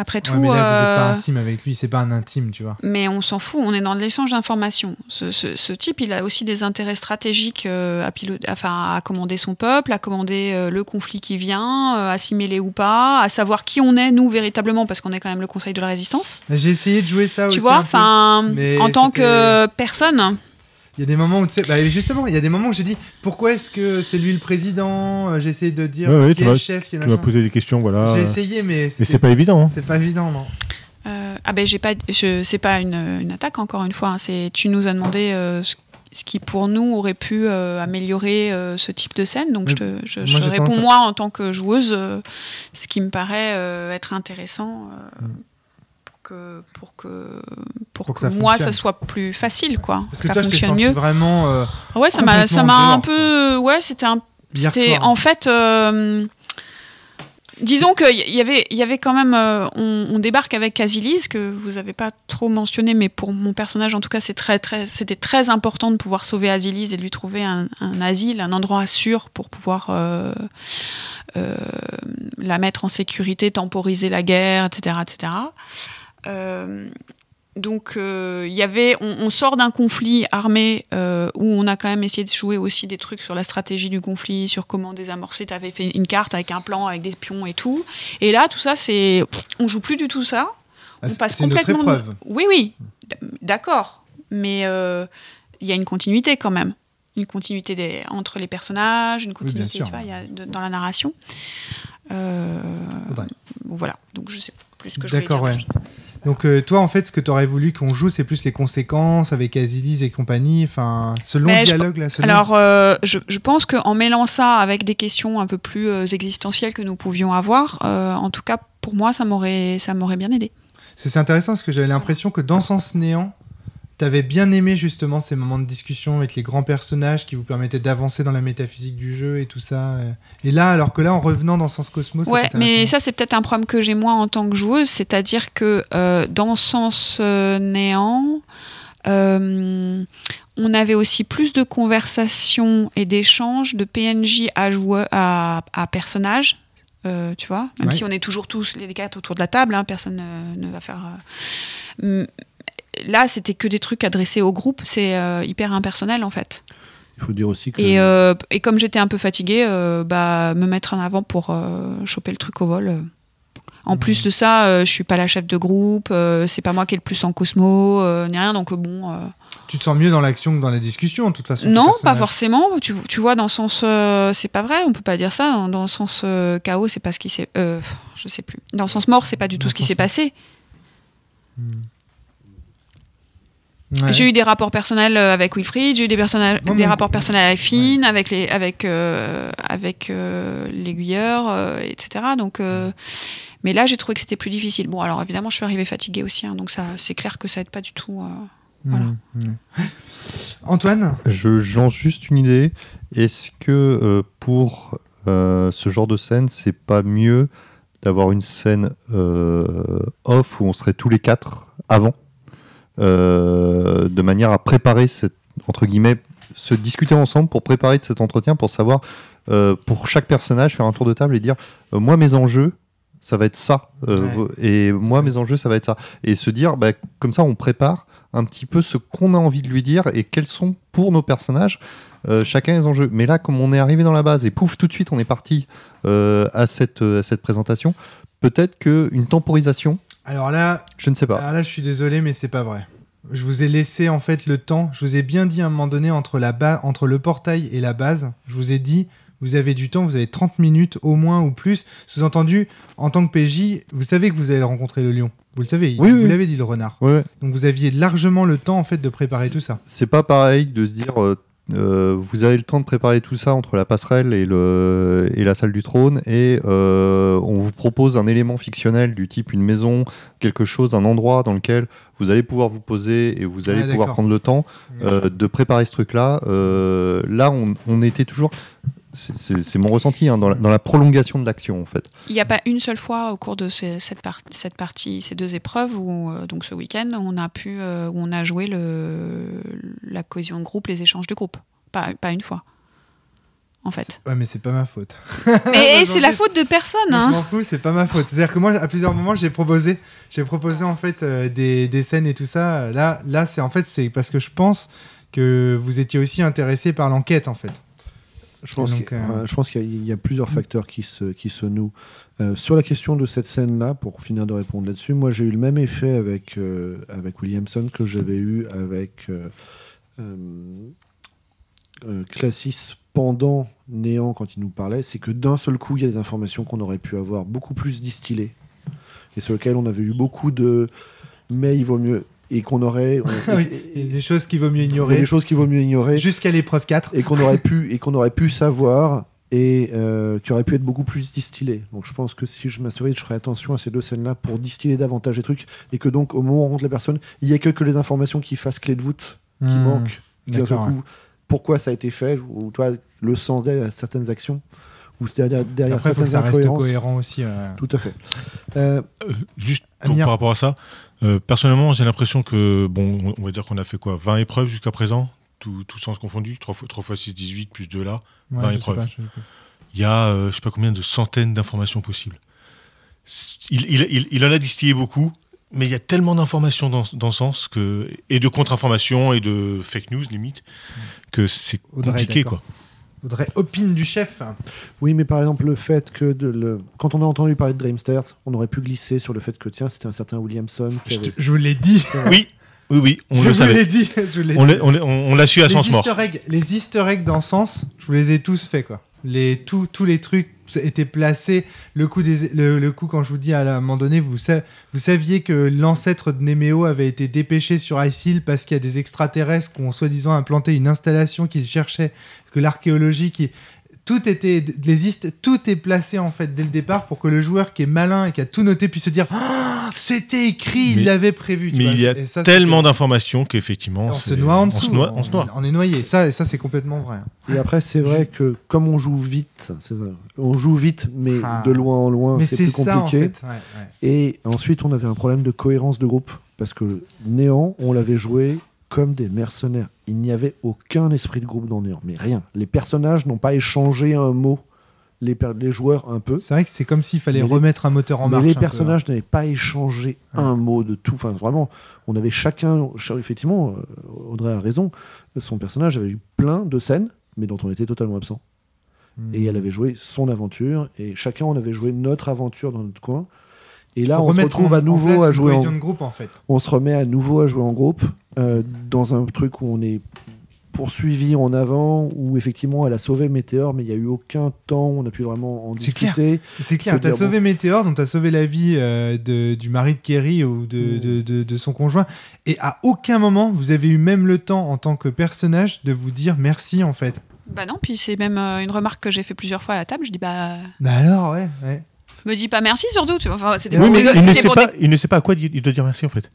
S4: Après tout.
S1: Ouais, mais là, vous n'êtes pas
S4: euh,
S1: intime avec lui, c'est pas un intime, tu vois.
S4: Mais on s'en fout, on est dans l'échange d'informations. Ce, ce- ce type, il a aussi des intérêts stratégiques à, pilo- enfin, à commander son peuple, à commander euh, le conflit qui vient, euh, à s'y mêler ou pas, à savoir qui on est, nous, véritablement, parce qu'on est quand même le Conseil de la Résistance.
S1: J'ai essayé de jouer ça aussi.
S4: tu vois, enfin, en tant que personne,
S1: Il y a des moments où tu sais, bah, justement, il y a des moments où j'ai dit pourquoi est-ce que c'est lui le président Euh, J'ai essayé de dire
S2: Ouais, ouais,
S1: qui
S2: tu
S1: est
S2: m'as-
S1: le chef, qui est
S2: Tu m'as posé des questions, voilà.
S1: J'ai essayé, mais
S2: c'est pas évident. hein.
S1: c'est pas évident, non.
S4: euh, ah ben j'ai pas, c'est pas une, une attaque encore une fois. hein, c'est, tu nous as demandé euh, ce, ce qui pour nous aurait pu euh, améliorer euh, ce type de scène. Donc
S1: Mais
S4: je, te, je,
S1: moi,
S4: je
S1: j'ai
S4: réponds moi en tant que joueuse, euh, ce qui me paraît euh, être intéressant euh,
S1: Mm.
S4: Pour que pour que pour,
S1: Pour que
S4: que,
S1: ça
S4: moi
S1: fonctionne.
S4: ça soit plus facile quoi.
S1: Parce que
S4: ça
S1: toi, t'ai
S4: fonctionne mieux.
S1: vraiment euh,
S4: Ouais, ça m'a ça m'a un peu ouais c'était un c'était- en fait, euh, disons qu'il y avait, y avait quand même. euh, on, on débarque avec Asilis, que vous avez pas trop mentionné, mais pour mon personnage, en tout cas, c'est très, très, c'était très important de pouvoir sauver Asilis et de lui trouver un, un asile, un endroit sûr pour pouvoir euh, euh, la mettre en sécurité, temporiser la guerre, etc. etc. Euh, donc, euh, y avait, on, on sort d'un conflit armé euh, où on a quand même essayé de jouer aussi des trucs sur la stratégie du conflit, sur comment désamorcer. Tu avais fait une carte avec un plan, avec des pions et tout. Et là, tout ça, c'est, on joue plus du tout ça.
S1: Ah,
S4: on passe complètement.
S1: épreuve.
S4: Oui, oui, d'accord. Mais euh, il y a une continuité quand même. Une continuité des- entre les personnages, une continuité
S1: sûr.
S4: tu vois, il y a de- dans la narration. Voilà, donc je sais plus ce que je.
S1: D'accord, ouais. Donc euh, toi, en fait, ce que tu aurais voulu qu'on joue, c'est plus les conséquences avec Asilis et compagnie. Enfin, ce long
S4: Mais je-
S1: dialogue là. ce long-
S4: Alors, euh, je, je pense qu'en mêlant ça avec des questions un peu plus euh, existentielles que nous pouvions avoir, en tout cas, pour moi, ça m'aurait, ça m'aurait bien aidé.
S1: C'est c'est intéressant parce que j'avais l'impression que dans Sens Néant, t'avais bien aimé justement ces moments de discussion avec les grands personnages qui vous permettaient d'avancer dans la métaphysique du jeu et tout ça. euh. Et là, alors que là, en revenant dans Sens Cosmos,
S4: Ouais, mais ça, c'est peut-être un problème que j'ai moi en tant que joueuse, c'est-à-dire que euh, dans Sens euh, Néant, euh, on avait aussi plus de conversations et d'échanges de PNJ à joueur, à, à personnage. euh, tu vois, même
S1: Ouais.
S4: si on est toujours tous les quatre autour de la table, hein, personne ne, ne va faire. euh, Là, c'était que des trucs adressés au groupe, c'est euh, hyper impersonnel en fait.
S3: Il faut dire aussi que
S4: Et, euh, et comme j'étais un peu fatiguée, euh, bah, me mettre en avant pour euh, choper le truc au vol. En plus de ça, euh, je suis pas la chef de groupe, euh, c'est pas moi qui ai le plus en cosmo, euh, ni rien, donc bon. euh,
S1: Tu te sens mieux dans l'action que dans la discussion, de toute façon.
S4: Non, pas forcément. Tu, tu vois, dans le sens. euh, c'est pas vrai, on peut pas dire ça. Dans, dans le sens euh, chaos, c'est pas ce qui s'est. euh, je sais plus. Dans le sens mort, c'est pas du tout ce qui s'est passé.
S1: Ouais.
S4: J'ai eu des rapports personnels euh, avec Wilfried, j'ai eu des,
S1: Non,
S4: rapports personnels avec Finn, avec les, avec, euh, avec euh, l'aiguilleur, euh, etc. Donc, euh, mais là, j'ai trouvé que c'était plus difficile. Bon, alors évidemment, je suis arrivée fatiguée aussi, hein, donc ça, c'est clair que ça aide pas du tout. euh. voilà.
S1: Mmh, mmh. Antoine?
S5: Je lance juste une idée. Est-ce que euh, pour euh, ce genre de scène, c'est pas mieux d'avoir une scène euh, off où on serait tous les quatre avant, euh, de manière à préparer cette entre guillemets se discuter ensemble pour préparer de cet entretien, pour savoir, euh, pour chaque personnage, faire un tour de table et dire, euh, moi, mes enjeux, ça va être ça. Et moi, mes enjeux, ça va être ça. Et se dire, bah, comme ça, on prépare un petit peu ce qu'on a envie de lui dire et quels sont pour nos personnages euh, chacun les enjeux. Mais là, comme on est arrivé dans la base et pouf, tout de suite, on est parti euh, à, cette, à cette présentation, peut-être qu'une temporisation,
S1: Alors là,
S5: je ne sais pas.
S1: alors là, je suis désolé, mais c'est pas vrai. Je vous ai laissé en fait le temps. Je vous ai bien dit à un moment donné entre, la ba- entre le portail et la base. Je vous ai dit, vous avez du temps, vous avez 30 minutes au moins ou plus. Sous-entendu, en tant que PJ, vous savez que vous allez rencontrer le lion. Vous le savez, il-
S5: Oui,
S1: vous
S5: oui.
S1: l'avez dit le renard.
S5: Ouais.
S1: Donc vous aviez largement le temps en fait de préparer tout ça.
S5: C'est pas pareil de se dire. euh, euh, vous avez le temps de préparer tout ça entre la passerelle et, le, et la salle du trône et euh, on vous propose un élément fictionnel du type une maison, quelque chose, un endroit dans lequel vous allez pouvoir vous poser et vous allez
S1: Ah,
S5: pouvoir prendre le temps euh, de préparer ce truc-là. Là, on, on était toujours. C'est- mon ressenti hein, dans, la, dans la prolongation de l'action en fait.
S4: Il n'y a pas une seule fois au cours de ces- cette, par- cette partie, ces deux épreuves, où, euh, donc ce week-end, on a pu, euh, où on a joué le, la cohésion de groupe, les échanges de groupe. Pas, pas une fois, en fait.
S1: Ouais, mais c'est pas ma faute.
S4: Mais c'est la faute de personne.
S1: Je
S4: Hein.
S1: m'en fous, c'est pas ma faute. C'est-à-dire que moi, à plusieurs moments, j'ai proposé, j'ai proposé en fait euh, des, des scènes et tout ça. Là, là, c'est en fait, c'est parce que je pense que vous étiez aussi intéressé par l'enquête en fait.
S3: Je pense
S1: Donc,
S3: qu'il
S1: euh,
S3: je pense qu'il y, a- il y a plusieurs facteurs qui se, qui se nouent. Euh, sur la question de cette scène-là, pour finir de répondre là-dessus, moi j'ai eu le même effet avec, euh, avec Williamson que j'avais eu avec Classis pendant Néant quand il nous parlait. C'est que d'un seul coup, il y a des informations qu'on aurait pu avoir beaucoup plus distillées et sur lesquelles on avait eu beaucoup de mais il vaut mieux et qu'on aurait. on-
S1: Oui,
S3: et-
S1: des choses qu'il vaut mieux ignorer
S3: des choses qu'il vaut mieux ignorer
S1: jusqu'à l'épreuve 4.
S3: et qu'on aurait pu et qu'on aurait pu savoir et euh, qui aurait pu être beaucoup plus distillé. Donc je pense que si je m'assurais, je ferais attention à ces deux scènes-là pour distiller davantage les trucs et que donc au moment où on rencontre la personne, il y a que que les informations qui fassent clé de voûte qui
S1: Hmm.
S3: manquent. Qui, d'un coup, Pourquoi ça a été fait ou toi le sens derrière certaines actions ou derrière, derrière
S1: Après, faut que ça reste cohérent aussi. ouais.
S3: Tout à fait. Euh,
S2: Euh, juste pour- par rapport à ça, euh, personnellement, j'ai l'impression que, bon, on va dire qu'on a fait quoi 20 épreuves jusqu'à présent, tout, tout sens confondu, 3 fois, 3 fois 6, 18, plus 2 là.
S1: Ouais,
S2: Dans
S1: je sais
S2: l'épreuve.
S1: pas, je sais pas.
S2: Il y a, euh, je sais pas combien de centaines d'informations possibles. Il, il, il, il en a distillé beaucoup, mais il y a tellement d'informations dans, dans ce sens que, et de contre-informations et de fake news limite, que c'est compliqué quoi.
S1: Audrey, opine du chef.
S3: Oui, mais par exemple, le fait que de le... quand on a entendu parler de Dreamsters, on aurait pu glisser sur le fait que tiens, c'était un certain Williamson qui
S1: Je,
S3: avait.
S1: te- je vous l'ai dit.
S2: Oui, oui, oui, on
S1: je
S2: le
S1: vous
S2: savait.
S1: l'ai dit. Je vous l'ai
S2: On
S1: dit.
S2: l'a on l'a- on l'a su à
S1: les
S2: sens mort.
S1: les easter eggs dans Sens, je vous les ai tous faits quoi. Les tous tous les trucs étaient placés. Le coup des le, le coup quand je vous dis à un moment donné, vous sa- vous saviez que l'ancêtre de Néméo avait été dépêché sur Isil parce qu'il y a des extraterrestres qui ont soi-disant implanté une installation qu'ils cherchaient, que l'archéologie qui tout était les tout est placé en fait dès le départ pour que le joueur qui est malin et qui a tout noté puisse se dire Ah, c'était écrit, il l'avait prévu. tu
S2: Mais
S1: vois.
S2: il y a
S1: ça,
S2: tellement d'informations qu'effectivement.
S1: on se
S2: c'est-
S1: noie en
S2: on
S1: dessous.
S2: se noie- on se noie.
S1: on est noyé. Ça, et ça c'est complètement vrai.
S3: Et après, c'est vrai que comme on joue vite, ça, on joue vite, mais
S1: Ah.
S3: de loin en loin,
S1: Mais
S3: c'est
S1: ça en
S3: compliqué.
S1: fait. ouais, ouais.
S3: Et ensuite, on avait un problème de cohérence de groupe. Parce que Néant, on l'avait joué comme des mercenaires. Il n'y avait aucun esprit de groupe dans Néant, mais rien. Les personnages n'ont pas échangé un mot. Les, les joueurs, un peu.
S1: C'est vrai que c'est comme s'il fallait
S3: Mais les-
S1: remettre un moteur en
S3: Mais
S1: marche.
S3: les
S1: hein.
S3: personnages n'avaient pas échangé un mot de tout. Enfin, vraiment, on avait chacun. ch- Effectivement, euh, Audrey a raison. Son personnage avait eu plein de scènes, mais dont on était totalement absent. Et elle avait joué son aventure, et chacun on avait joué notre aventure dans notre coin. Et là, on se retrouve
S1: en-
S3: à nouveau à jouer. En,
S1: groupe en fait.
S3: on se remet à nouveau à jouer en groupe euh, dans un truc où on est poursuivi en avant, où effectivement elle a sauvé Météor, mais il n'y a eu aucun temps où on a pu vraiment en discuter.
S1: C'est clair, t'as sauvé Météor, donc t'as sauvé la vie euh, de- du mari de Kerry ou de,
S3: Mm.
S1: de- de- de son conjoint. Et à aucun moment, vous avez eu même le temps, en tant que personnage, de vous dire merci en fait.
S4: Bah non, puis c'est même euh, une remarque que j'ai fait plusieurs fois à la table. Je dis bah,
S1: Bah alors, ouais. ouais.
S4: me dis pas merci surtout. Tu vois. Enfin, c'était
S1: Oui, mais
S2: il, ne sait pas,
S4: des-
S2: il ne sait pas à quoi il doit dire merci en fait.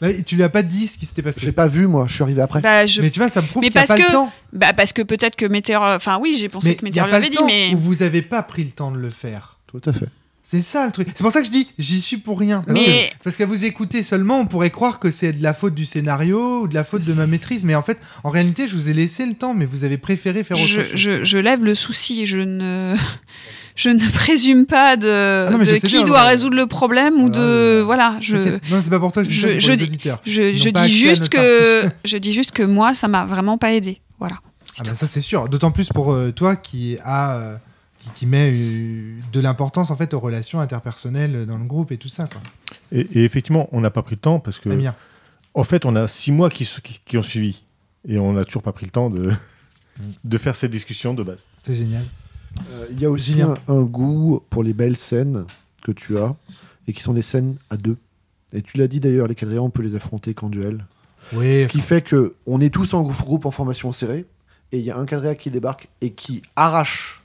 S1: Bah, tu lui as pas dit ce qui s'était
S3: Je
S1: passé.
S3: l'ai pas vu, moi, je suis arrivé après.
S4: Bah, je-
S1: Mais tu vois, ça me prouve qu'il n'y a
S4: parce
S1: pas le
S4: que-
S1: temps.
S4: bah, parce que peut-être que Météor. Enfin oui, j'ai pensé
S1: Mais
S4: que Météor l'avait
S1: le
S4: dit, mais
S1: où vous avez pas pris le temps de le faire.
S3: Tout à fait.
S1: C'est ça le truc. C'est pour ça que je dis, j'y suis pour rien. Parce,
S4: Mais-
S1: que- parce qu'à vous écouter seulement, on pourrait croire que c'est de la faute du scénario ou de la faute de ma maîtrise. Mais en fait, en réalité, je vous ai laissé le temps, mais vous avez préféré faire autre
S4: je,
S1: chose.
S4: je- je lève le souci. Je ne, je ne présume pas de,
S1: Ah non,
S4: de qui
S1: bien,
S4: doit résoudre le problème ou
S1: Voilà,
S4: de.
S1: euh,
S4: Voilà, je.
S1: Non, c'est pas pour toi je dis
S4: je- je je, juste que,
S1: partie.
S4: je dis juste que moi, ça m'a vraiment pas aidé. Voilà.
S1: Ah bah ça c'est sûr. D'autant plus pour euh, toi qui a euh, qui, qui met euh, de l'importance en fait aux relations interpersonnelles dans le groupe et tout ça. Quoi.
S2: Et, et effectivement, on n'a pas pris le temps parce que,
S1: Amir.
S2: en fait, on a six mois qui, qui- qui ont suivi et on n'a toujours pas pris le temps de, de faire cette discussion de base.
S1: c'est génial.
S3: Euh, Il y a aussi un, un goût pour les belles scènes que tu as et qui sont des scènes à deux. Et tu l'as dit d'ailleurs, les quadrillants, on peut les affronter qu'en duel.
S1: Oui.
S3: Ce qui fait que on est tous en groupe, groupe en formation serrée et il y a un quadrilla qui débarque et qui arrache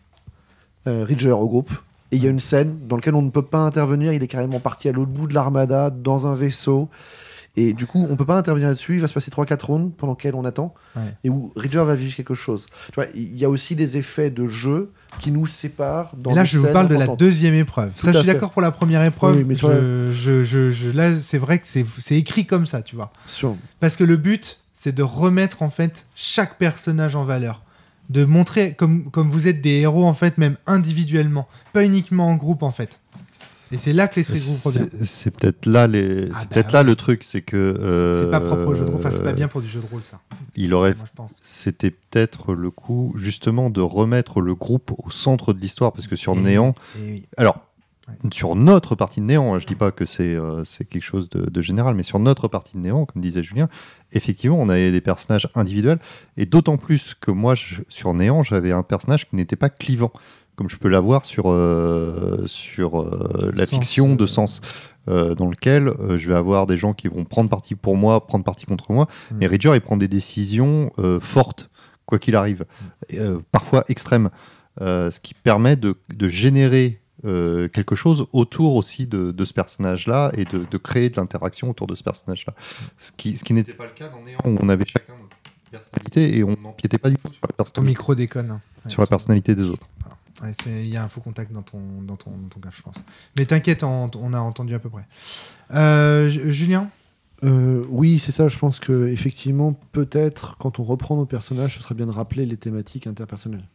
S3: euh, Ridger au groupe. Et il y a une scène dans laquelle on ne peut pas intervenir. Il est carrément parti à l'autre bout de l'armada dans un vaisseau. Et du coup, on peut pas intervenir là-dessus. Il va se passer 3-4 rounds pendant lesquels on attend.
S1: Ouais.
S3: Et où Ridger va vivre quelque chose. Tu vois, il y a aussi des effets de jeu qui nous séparent dans
S1: Et là, je vous parle de la deuxième épreuve.
S3: Tout
S1: ça, je suis d'accord pour la première épreuve.
S3: Oui, mais
S1: je, je- je- je- là, c'est vrai que c'est écrit comme ça, tu vois. Parce que le but, c'est de remettre en fait chaque personnage en valeur. De montrer comme, comme vous êtes des héros en fait, même individuellement. Pas uniquement en groupe en fait. Et c'est là que l'esprit de groupe revient.
S5: C'est peut-être là, les...
S1: Ah bah ouais.
S5: là le truc, c'est que.
S1: C'est- C'est pas propre au jeu de rôle. Enfin, c'est pas bien pour du jeu de rôle, ça.
S5: Il aurait c'était peut-être le coup justement de remettre le groupe au centre de l'histoire parce que sur
S1: Et-
S5: Néant,
S1: et oui.
S5: alors
S1: Ouais.
S5: sur notre partie de Néant, hein, je dis pas que c'est euh, quelque chose de, de général, mais sur notre partie de Néant, comme disait Julien, effectivement, on avait des personnages individuels et d'autant plus que moi je- sur Néant, j'avais un personnage qui n'était pas clivant, comme je peux l'avoir sur euh, sur euh, la
S1: Sens,
S5: fiction de sens. euh, dans lequel je vais avoir des gens qui vont prendre parti pour moi, prendre parti contre moi.
S1: Mm.
S5: Et Ridger, il prend des décisions fortes, quoi qu'il arrive, euh, parfois extrêmes, ce qui permet de, de générer euh, quelque chose autour aussi de, de ce personnage-là et de, de créer de l'interaction autour de ce personnage-là. Ce qui, ce qui n'était pas le cas dans Néant, où on avait chacun notre personnalité et on n'empiétait pas du tout sur la
S1: micro déconne. hein. Ouais,
S5: sur la personnalité des autres.
S1: Ouais, Il y a un faux contact dans ton, dans ton, dans ton cas, je pense. Mais t'inquiète, on, on a entendu à peu près. Euh, Ju- Julien?
S3: Euh, oui, c'est ça. Je pense que effectivement, peut-être quand on reprend nos personnages, ce serait bien de rappeler les thématiques interpersonnelles.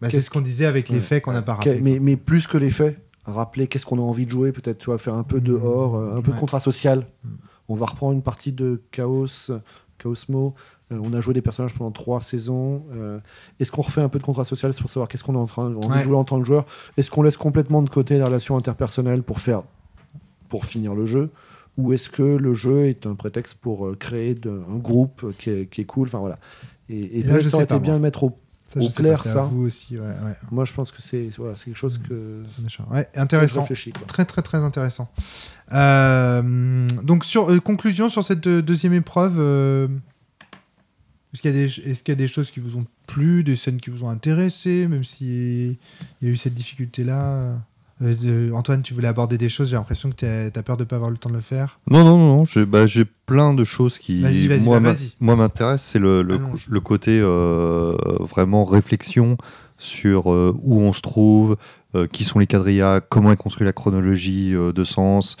S1: Bah, C'est ce qu'on disait avec les
S3: Ouais.
S1: faits qu'on n'a pas rappelés.
S3: mais, mais plus que les faits, rappeler qu'est-ce qu'on a envie de jouer, peut-être, tu vois, faire un peu dehors, euh, un peu
S1: Ouais.
S3: de contrat social.
S1: Mm.
S3: On va reprendre une partie de Chaos, Chaosmo. Euh, on a joué des personnages pendant trois saisons. Euh, Est-ce qu'on refait un peu de contrat social pour savoir qu'est-ce qu'on est en train de
S1: Ouais.
S3: jouer en tant que joueur. Est-ce qu'on laisse complètement de côté les relations interpersonnelles pour faire, pour finir le jeu? Ou est-ce que le jeu est un prétexte pour euh, créer de- un groupe qui est, qui est cool? Enfin voilà. Et, et
S1: Et là, je
S3: ça aurait été bien de mettre au.
S1: Ça,
S3: clair,
S1: pas,
S3: ça.
S1: vous aussi, ouais, ouais.
S3: Moi, je pense que c'est voilà, quelque chose que.
S1: Ouais, intéressant. Très très très intéressant. Euh, donc sur euh, conclusion sur cette deuxième épreuve, euh, est-ce qu'il y a des y a choses qui vous ont plu, des scènes qui vous ont intéressé, même si il y a eu cette difficulté là. Antoine, tu voulais aborder des choses. J'ai l'impression que tu as peur de pas avoir le temps de le faire.
S5: Non, non, non, j'ai bah, j'ai plein de choses qui,
S1: Vas-y, vas-y,
S5: moi,
S1: bah,
S5: m'a-
S1: vas-y.
S5: moi, m'intéressent. C'est le, le,
S1: Allonge.
S5: le côté euh, vraiment réflexion sur euh, où on se trouve, euh, qui sont les quadrillas, comment est construite la chronologie euh, de sens.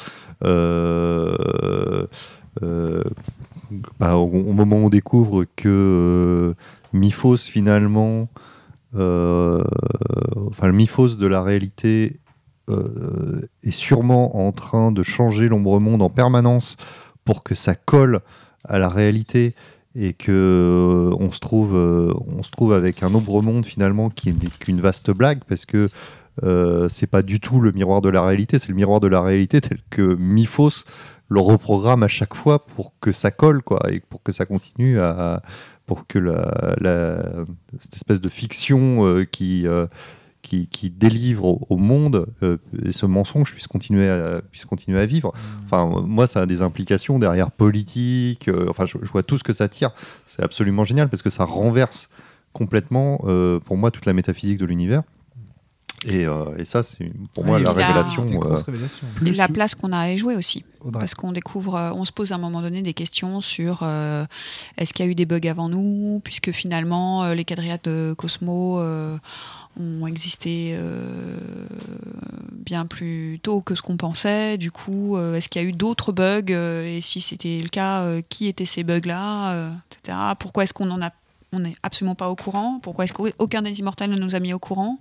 S5: Bah, au, moment où on découvre que euh, Miphos, finalement, euh, enfin, le Miphos de la réalité euh, est sûrement en train de changer l'ombre monde en permanence pour que ça colle à la réalité et que on se trouve avec un ombre monde finalement qui n'est qu'une vaste blague parce que c'est pas du tout le miroir de la réalité, c'est le miroir de la réalité tel que Miphos le reprogramme à chaque fois pour que ça colle quoi et pour que ça continue à pour que la, la- cette espèce de fiction euh, qui euh, qui, qui délivre au, au monde euh, et ce mensonge puisse continuer à, puisse continuer à vivre. Enfin, euh, moi, ça a des implications derrière politique. euh, enfin, je, je vois tout ce que ça tire. C'est absolument génial parce que ça renverse complètement, euh, pour moi, toute la métaphysique de l'univers. Et, euh, et ça, c'est pour moi
S1: Ouais,
S5: la révélation. Euh.
S4: Et la place qu'on a à y jouer aussi.
S1: Audrey.
S4: Parce qu'on découvre, euh, on se pose à un moment donné des questions sur euh, est-ce qu'il y a eu des bugs avant nous, puisque finalement euh, les quadriades de Cosmo euh, ont existé euh, bien plus tôt que ce qu'on pensait. Du coup, euh, est-ce qu'il y a eu d'autres bugs euh, Et si c'était le cas, euh, qui étaient ces bugs-là, euh, etc. Pourquoi est-ce qu'on en a, on n'est absolument pas au courant? Pourquoi est-ce qu'aucun des immortels ne nous a mis au courant?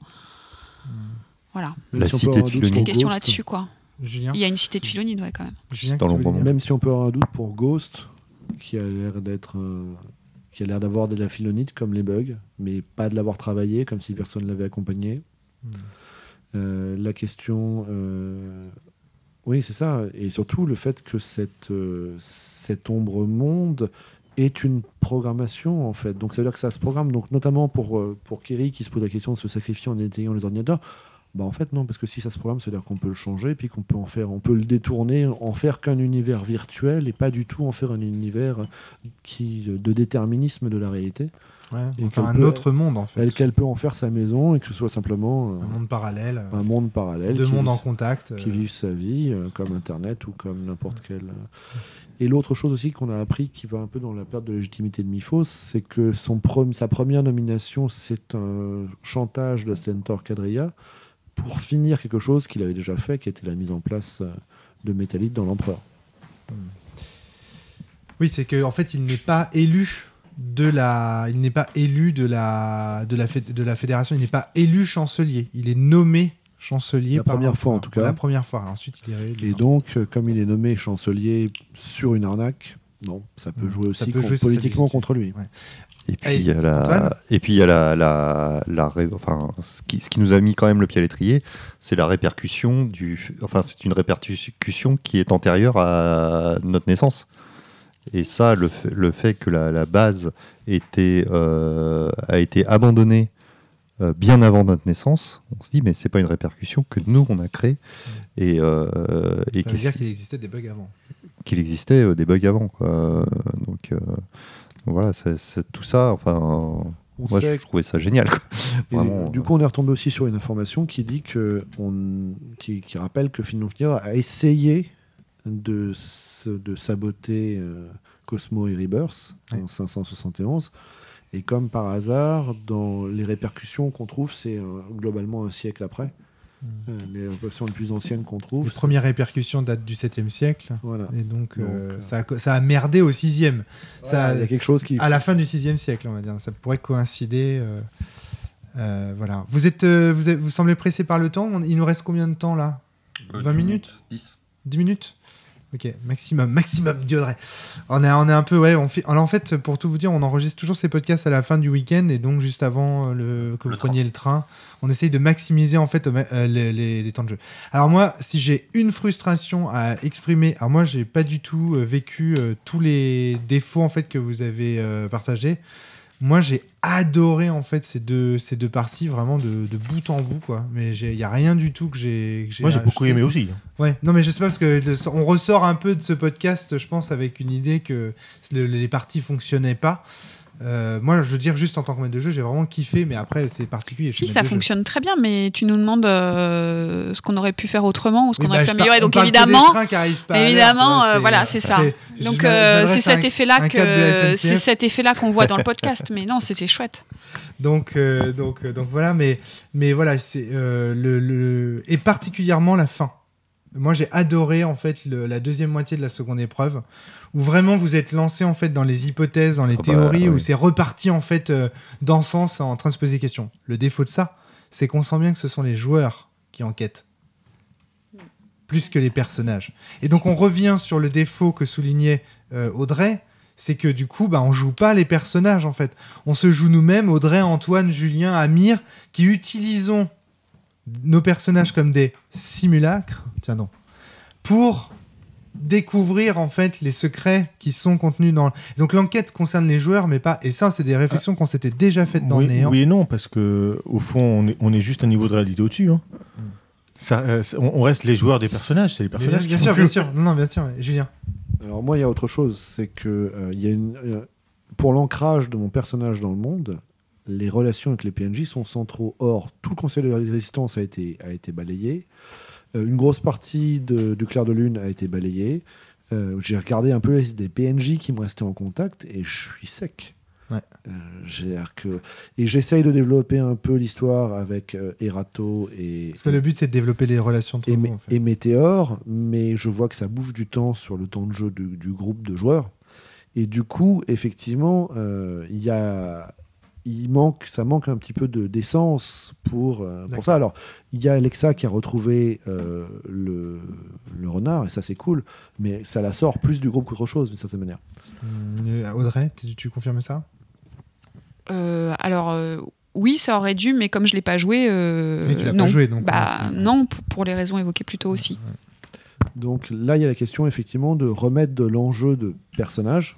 S4: Voilà,
S3: Même
S5: La
S3: si on
S5: cité
S3: peut avoir
S5: de Filoni.
S4: des questions là-dessus, quoi.
S1: Julien,
S4: Il y a une cité de Philonide, ouais, quand même.
S1: Julien
S5: Dans
S1: que
S3: Même si on peut avoir un doute pour Ghost, qui a l'air d'être, euh, qui a l'air d'avoir de la philonite comme les bugs, mais pas de l'avoir travaillé comme si personne l'avait accompagné.
S1: Hmm.
S3: Euh, la question, euh, oui, c'est ça, et surtout le fait que cette, euh, cette ombre monde est une programmation en fait. Donc ça veut dire que ça se programme. Donc notamment pour euh, pour Kerry qui se pose la question de se sacrifier en éteignant les ordinateurs. Bah en fait non, parce que si ça se programme, ça veut dire qu'on peut le changer, puis qu'on peut en faire, on peut le détourner, en faire qu'un univers virtuel et pas du tout en faire un univers qui de déterminisme de la réalité.
S1: Ouais,
S3: Et
S1: enfin, un
S3: peut-
S1: autre monde en fait.
S3: Elle qu'elle peut en faire sa maison et que ce soit simplement euh,
S1: Un monde parallèle.
S3: un monde parallèle.
S1: Deux mondes en contact.
S3: qui
S1: euh,
S3: vivent sa vie euh, comme Internet ou comme n'importe quel. Et l'autre chose aussi qu'on a appris qui va un peu dans la perte de légitimité de Miphos, c'est que son sa première nomination, c'est un chantage de Stentor Cadria pour finir quelque chose qu'il avait déjà fait, qui était la mise en place euh, de Métallite dans l'Empereur.
S1: Oui, c'est qu'en en fait, il n'est pas élu de la, il n'est pas élu de la, de la fédération. Il n'est pas élu chancelier. Il est nommé chancelier
S3: La
S1: par
S3: première fois, en tout cas.
S1: La première fois. Ensuite, il est.
S3: Et donc, euh, comme il est nommé chancelier sur une arnaque, non, ça peut
S1: Mm.
S3: jouer
S1: Ça
S3: aussi
S1: peut jouer
S3: politiquement contre lui.
S5: Et puis il y a la, et puis il y a la, la, enfin, ce qui, ce qui nous a mis quand même le pied à l'étrier, c'est la répercussion du, enfin, c'est une répercussion qui est antérieure à notre naissance. Et ça, le, fait- le fait que la, la base était, euh, a été abandonnée euh, bien avant notre naissance, on se dit mais c'est pas une répercussion que nous on a créée et, euh, et
S1: Ça veut dire qu'il existait des bugs avant.
S5: qu'il existait euh, des bugs avant. quoi. Donc euh, voilà, c'est tout ça. Enfin,
S3: On
S5: moi,
S3: sait
S5: je trouvais ça génial. quoi.
S3: Et
S5: Vraiment,
S3: du coup, on est retombé aussi sur une information qui dit que on, qui, qui rappelle que Finlofnir a essayé de, de saboter Cosmo et Rebirth
S1: Ouais.
S3: en 571. Et comme par hasard, dans les répercussions qu'on trouve, c'est euh, globalement un siècle après. Euh, les répercussions les plus anciennes qu'on trouve.
S1: Les premières répercussions datent du 7e siècle.
S3: Voilà.
S1: Et donc, euh,
S3: Donc, euh,
S1: ça, a, ça a merdé au 6e. Ça,
S3: il y a quelque chose qui.
S1: à la fin du 6e siècle, on va dire. Ça pourrait coïncider. euh, euh, voilà. Vous, êtes, euh, vous, êtes- vous semblez pressé par le temps. Il nous reste combien de temps là? 20 minutes?
S5: 10.
S1: 10 minutes? Ok, maximum, maximum, Diodray. On est, on est un peu, ouais, on fait, alors, en fait, pour tout vous dire, on enregistre toujours ces podcasts à la fin du week-end et donc juste avant euh, le, que vous
S5: Le train.
S1: preniez le train, on essaye de maximiser en fait ma- euh, les, les- les temps de jeu. Alors moi, si j'ai une frustration à exprimer, alors moi, j'ai pas du tout euh, vécu euh, tous les défauts en fait que vous avez euh, partagés. Moi, j'ai adoré en fait ces deux, ces deux parties vraiment de, de bout en bout quoi. Mais il y a rien du tout que j'ai.
S2: Moi, j'ai beaucoup aimé aussi.
S1: Ouais, non mais je sais pas parce que le- on ressort un peu de ce podcast, je pense, avec une idée que le- les parties fonctionnaient pas. Euh, moi, je veux dire juste en tant que maître de jeu, j'ai vraiment kiffé, mais après c'est particulier.
S4: Si, ça
S1: jeu.
S4: fonctionne très bien, mais tu nous demandes euh, ce qu'on aurait pu faire autrement ou ce qu'on
S1: Oui,
S4: aurait
S1: bah,
S4: pu améliorer.
S1: on
S4: Donc évidemment, évidemment,
S1: quoi,
S4: euh, voilà, c'est ça. donc c'est cet effet-là que c'est cet effet-là qu'on voit dans le podcast. Mais non, c'était chouette.
S1: Donc, donc, donc voilà, mais, mais voilà, c'est le, le- et particulièrement la fin. Moi, j'ai adoré en fait le- la deuxième moitié de la seconde épreuve, où vraiment vous êtes lancé en fait dans les hypothèses, dans les
S5: Ah bah,
S1: théories, où
S5: oui.
S1: c'est reparti en fait euh, dans le sens en train de se poser des questions. Le défaut de ça, c'est qu'on sent bien que ce sont les joueurs qui enquêtent plus que les personnages. Et donc on revient sur le défaut que soulignait euh, Audrey, c'est que du coup, bah, on joue pas les personnages en fait. On se joue nous-mêmes, Audrey, Antoine, Julien, Amir, qui utilisons nos personnages comme des simulacres, tiens non, pour découvrir en fait les secrets qui sont contenus dans. Donc l'enquête concerne les joueurs, mais pas. Et ça, c'est des réflexions qu'on s'était déjà faites dans
S2: oui,
S1: Néant.
S2: oui et non, parce que au fond, on est, on est juste un niveau de réalité au-dessus. hein. Ça, euh, ça- on reste les joueurs des personnages, c'est les
S1: bien,
S2: personnages.
S1: bien
S2: qui
S1: sûr, bien sûr. Non, non, bien sûr. ouais. Julien.
S3: Alors moi, il y a autre chose, c'est que euh, il y a une, euh, pour l'ancrage de mon personnage dans le monde, les relations avec les PNJ sont centraux. Or, tout le conseil de résistance a été, a été balayé. Euh, une grosse partie de, du clair de lune a été balayée. Euh, J'ai regardé un peu la liste des PNJ qui me restaient en contact et je suis sec.
S1: Ouais.
S3: Euh, que... Et j'essaye de développer un peu l'histoire avec euh, Erato et,
S1: Parce que le but, c'est de développer les relations entre
S3: et,
S1: en fait.
S3: et Météor, mais je vois que ça bouffe du temps sur le temps de jeu du, du groupe de joueurs. Et du coup, effectivement, euh, il y a, il manque, ça manque un petit peu de d'essence pour, euh, pour ça. Alors, il y a Alexa qui a retrouvé euh, le, le renard, et ça c'est cool, mais ça la sort plus du groupe qu'autre chose, d'une certaine manière.
S1: Hum, euh, Audrey, tu, tu confirmes ça?
S4: Euh, alors, euh, oui, ça aurait dû, mais comme je l'ai pas joué, euh,
S1: Oui, tu l'as pas
S4: non.
S1: joué, donc,
S4: Bah,
S1: ouais.
S4: non, p- pour les raisons évoquées plus tôt aussi.
S3: Donc là, il y a la question effectivement de remettre de l'enjeu de personnage.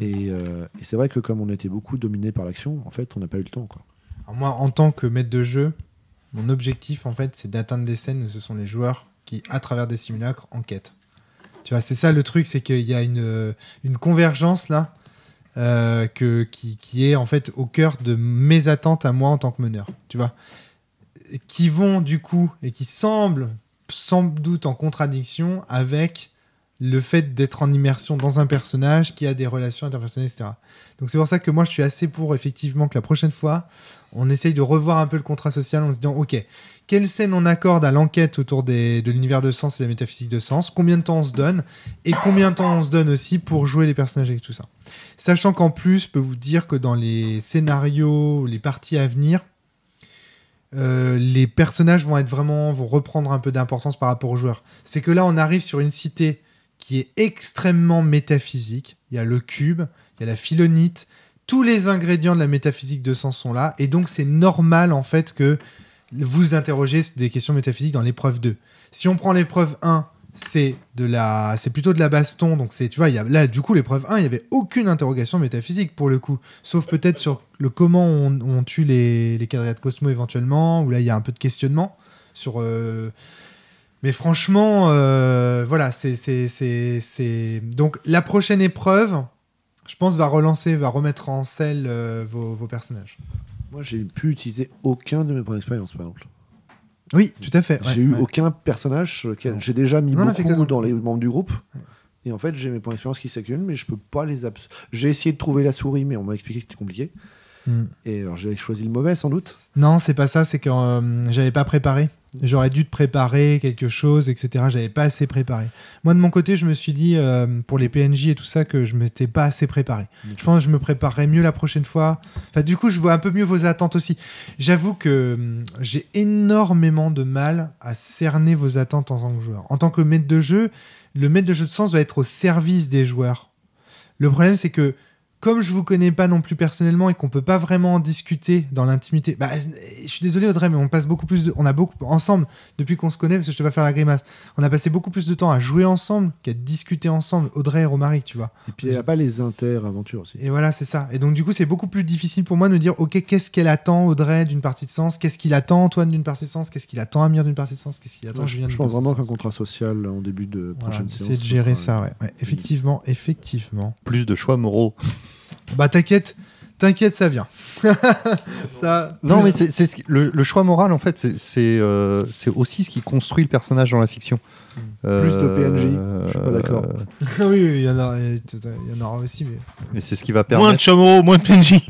S3: Et, euh, et c'est vrai que comme on était beaucoup dominé par l'action, en fait, on n'a pas eu le temps.
S1: Moi, en tant que maître de jeu, mon objectif, en fait, c'est d'atteindre des scènes où ce sont les joueurs qui, à travers des simulacres, enquêtent. Tu vois, c'est ça le truc, c'est qu'il y a une, euh, convergence là, euh, que, qui, qui est en fait au cœur de mes attentes à moi en tant que meneur. Tu vois, qui vont du coup et qui semblent sans doute en contradiction avec le fait d'être en immersion dans un personnage qui a des relations interpersonnelles, etc. Donc c'est pour ça que moi je suis assez pour effectivement que la prochaine fois on essaye de revoir un peu le contrat social en se disant ok quelle scène on accorde à l'enquête autour de l'univers de sens et la métaphysique de sens, combien de temps on se donne? Et combien de temps on se donne aussi pour jouer les personnages avec tout ça? Sachant qu'en plus, je peux vous dire que dans les scénarios, les parties à venir, euh, les personnages vont être vraiment vont reprendre un peu d'importance par rapport aux joueurs. C'est que là, on arrive sur une cité qui est extrêmement métaphysique. Il y a le cube, il y a la philonite, tous les ingrédients de la métaphysique de sens sont là, et donc c'est normal en fait que vous interrogez des questions métaphysiques dans l'épreuve 2. Si on prend l'épreuve 1, c'est de la c'est plutôt de la baston donc c'est tu vois là du coup l'épreuve 1 il y avait aucune interrogation métaphysique pour le coup sauf peut-être sur le comment on, tue les les quadrillettes Cosmo éventuellement où là il y a un peu de questionnement sur euh, mais franchement euh, voilà c'est c'est c'est c'est donc la prochaine épreuve je pense va relancer va remettre en selle euh, vos, vos personnages
S3: Moi, j'ai pu utiliser aucun de mes points d'expérience, par exemple.
S1: oui tout à fait ouais,
S3: j'ai eu
S1: ouais.
S3: aucun personnage sur lequel j'ai déjà mis
S1: Non,
S3: beaucoup
S1: dans
S3: dans
S1: le-
S3: les membres du groupe. Et en fait, j'ai mes points d'expérience qui s'accumulent, mais je peux pas les abs... J'ai essayé de trouver la souris, mais on m'a expliqué que c'était compliqué.
S1: Hmm.
S3: Et alors, j'ai choisi le mauvais, sans doute.
S1: Non, c'est pas ça, c'est que euh, j'avais pas préparé. J'aurais dû te préparer quelque chose, etc. J'avais pas assez préparé. Moi, de mon côté, je me suis dit, euh, pour les PNJ et tout ça, que je m'étais pas assez préparé. Je pense que je me préparerai mieux la prochaine fois. Enfin, du coup, je vois un peu mieux vos attentes aussi. J'avoue que hum, j'ai énormément de mal à cerner vos attentes en tant que joueur. En tant que maître de jeu, le maître de jeu de sens doit être au service des joueurs. Le problème, c'est que comme je vous connais pas non plus personnellement et qu'on peut pas vraiment en discuter dans l'intimité, bah, je suis désolé Audrey, mais on passe beaucoup plus de, on a beaucoup ensemble depuis qu'on se connaît, parce que je te vais faire la grimace. On a passé beaucoup plus de temps à jouer ensemble qu'à discuter ensemble, Audrey et Romaric, tu vois.
S3: Et puis, il n'y a pas les inter-aventures aussi.
S1: Et voilà, c'est ça. Et donc du coup, c'est beaucoup plus difficile pour moi de me dire, ok, qu'est-ce qu'elle attend Audrey d'une partie de sens, qu'est-ce qu'il attend Antoine d'une partie de sens, qu'est-ce qu'il attend Amir d'une partie de sens, qu'est-ce qu'il attend Julien
S3: je
S1: d'une
S3: pense
S1: partie de
S3: vraiment qu'un contrat social en début de
S1: Voilà,
S3: prochaine
S1: c'est
S3: séance.
S1: de
S3: ce
S1: gérer ça, ouais. ouais. Effectivement, effectivement.
S5: Plus de choix moraux.
S1: Bah t'inquiète, t'inquiète, ça vient. ça.
S5: Non,
S1: plus-
S5: mais c'est c'est ce qui- le, le choix moral, en fait, c'est- c'est euh, c'est aussi ce qui construit le personnage dans la fiction.
S3: Hmm. Plus de PNJ, je suis pas d'accord.
S1: oui, oui, il y en a, il y en aura aussi, mais.
S5: Et c'est ce qui va
S2: Moins de
S5: permettre.
S2: Chamorro, moins de PNJ.
S1: Ouais,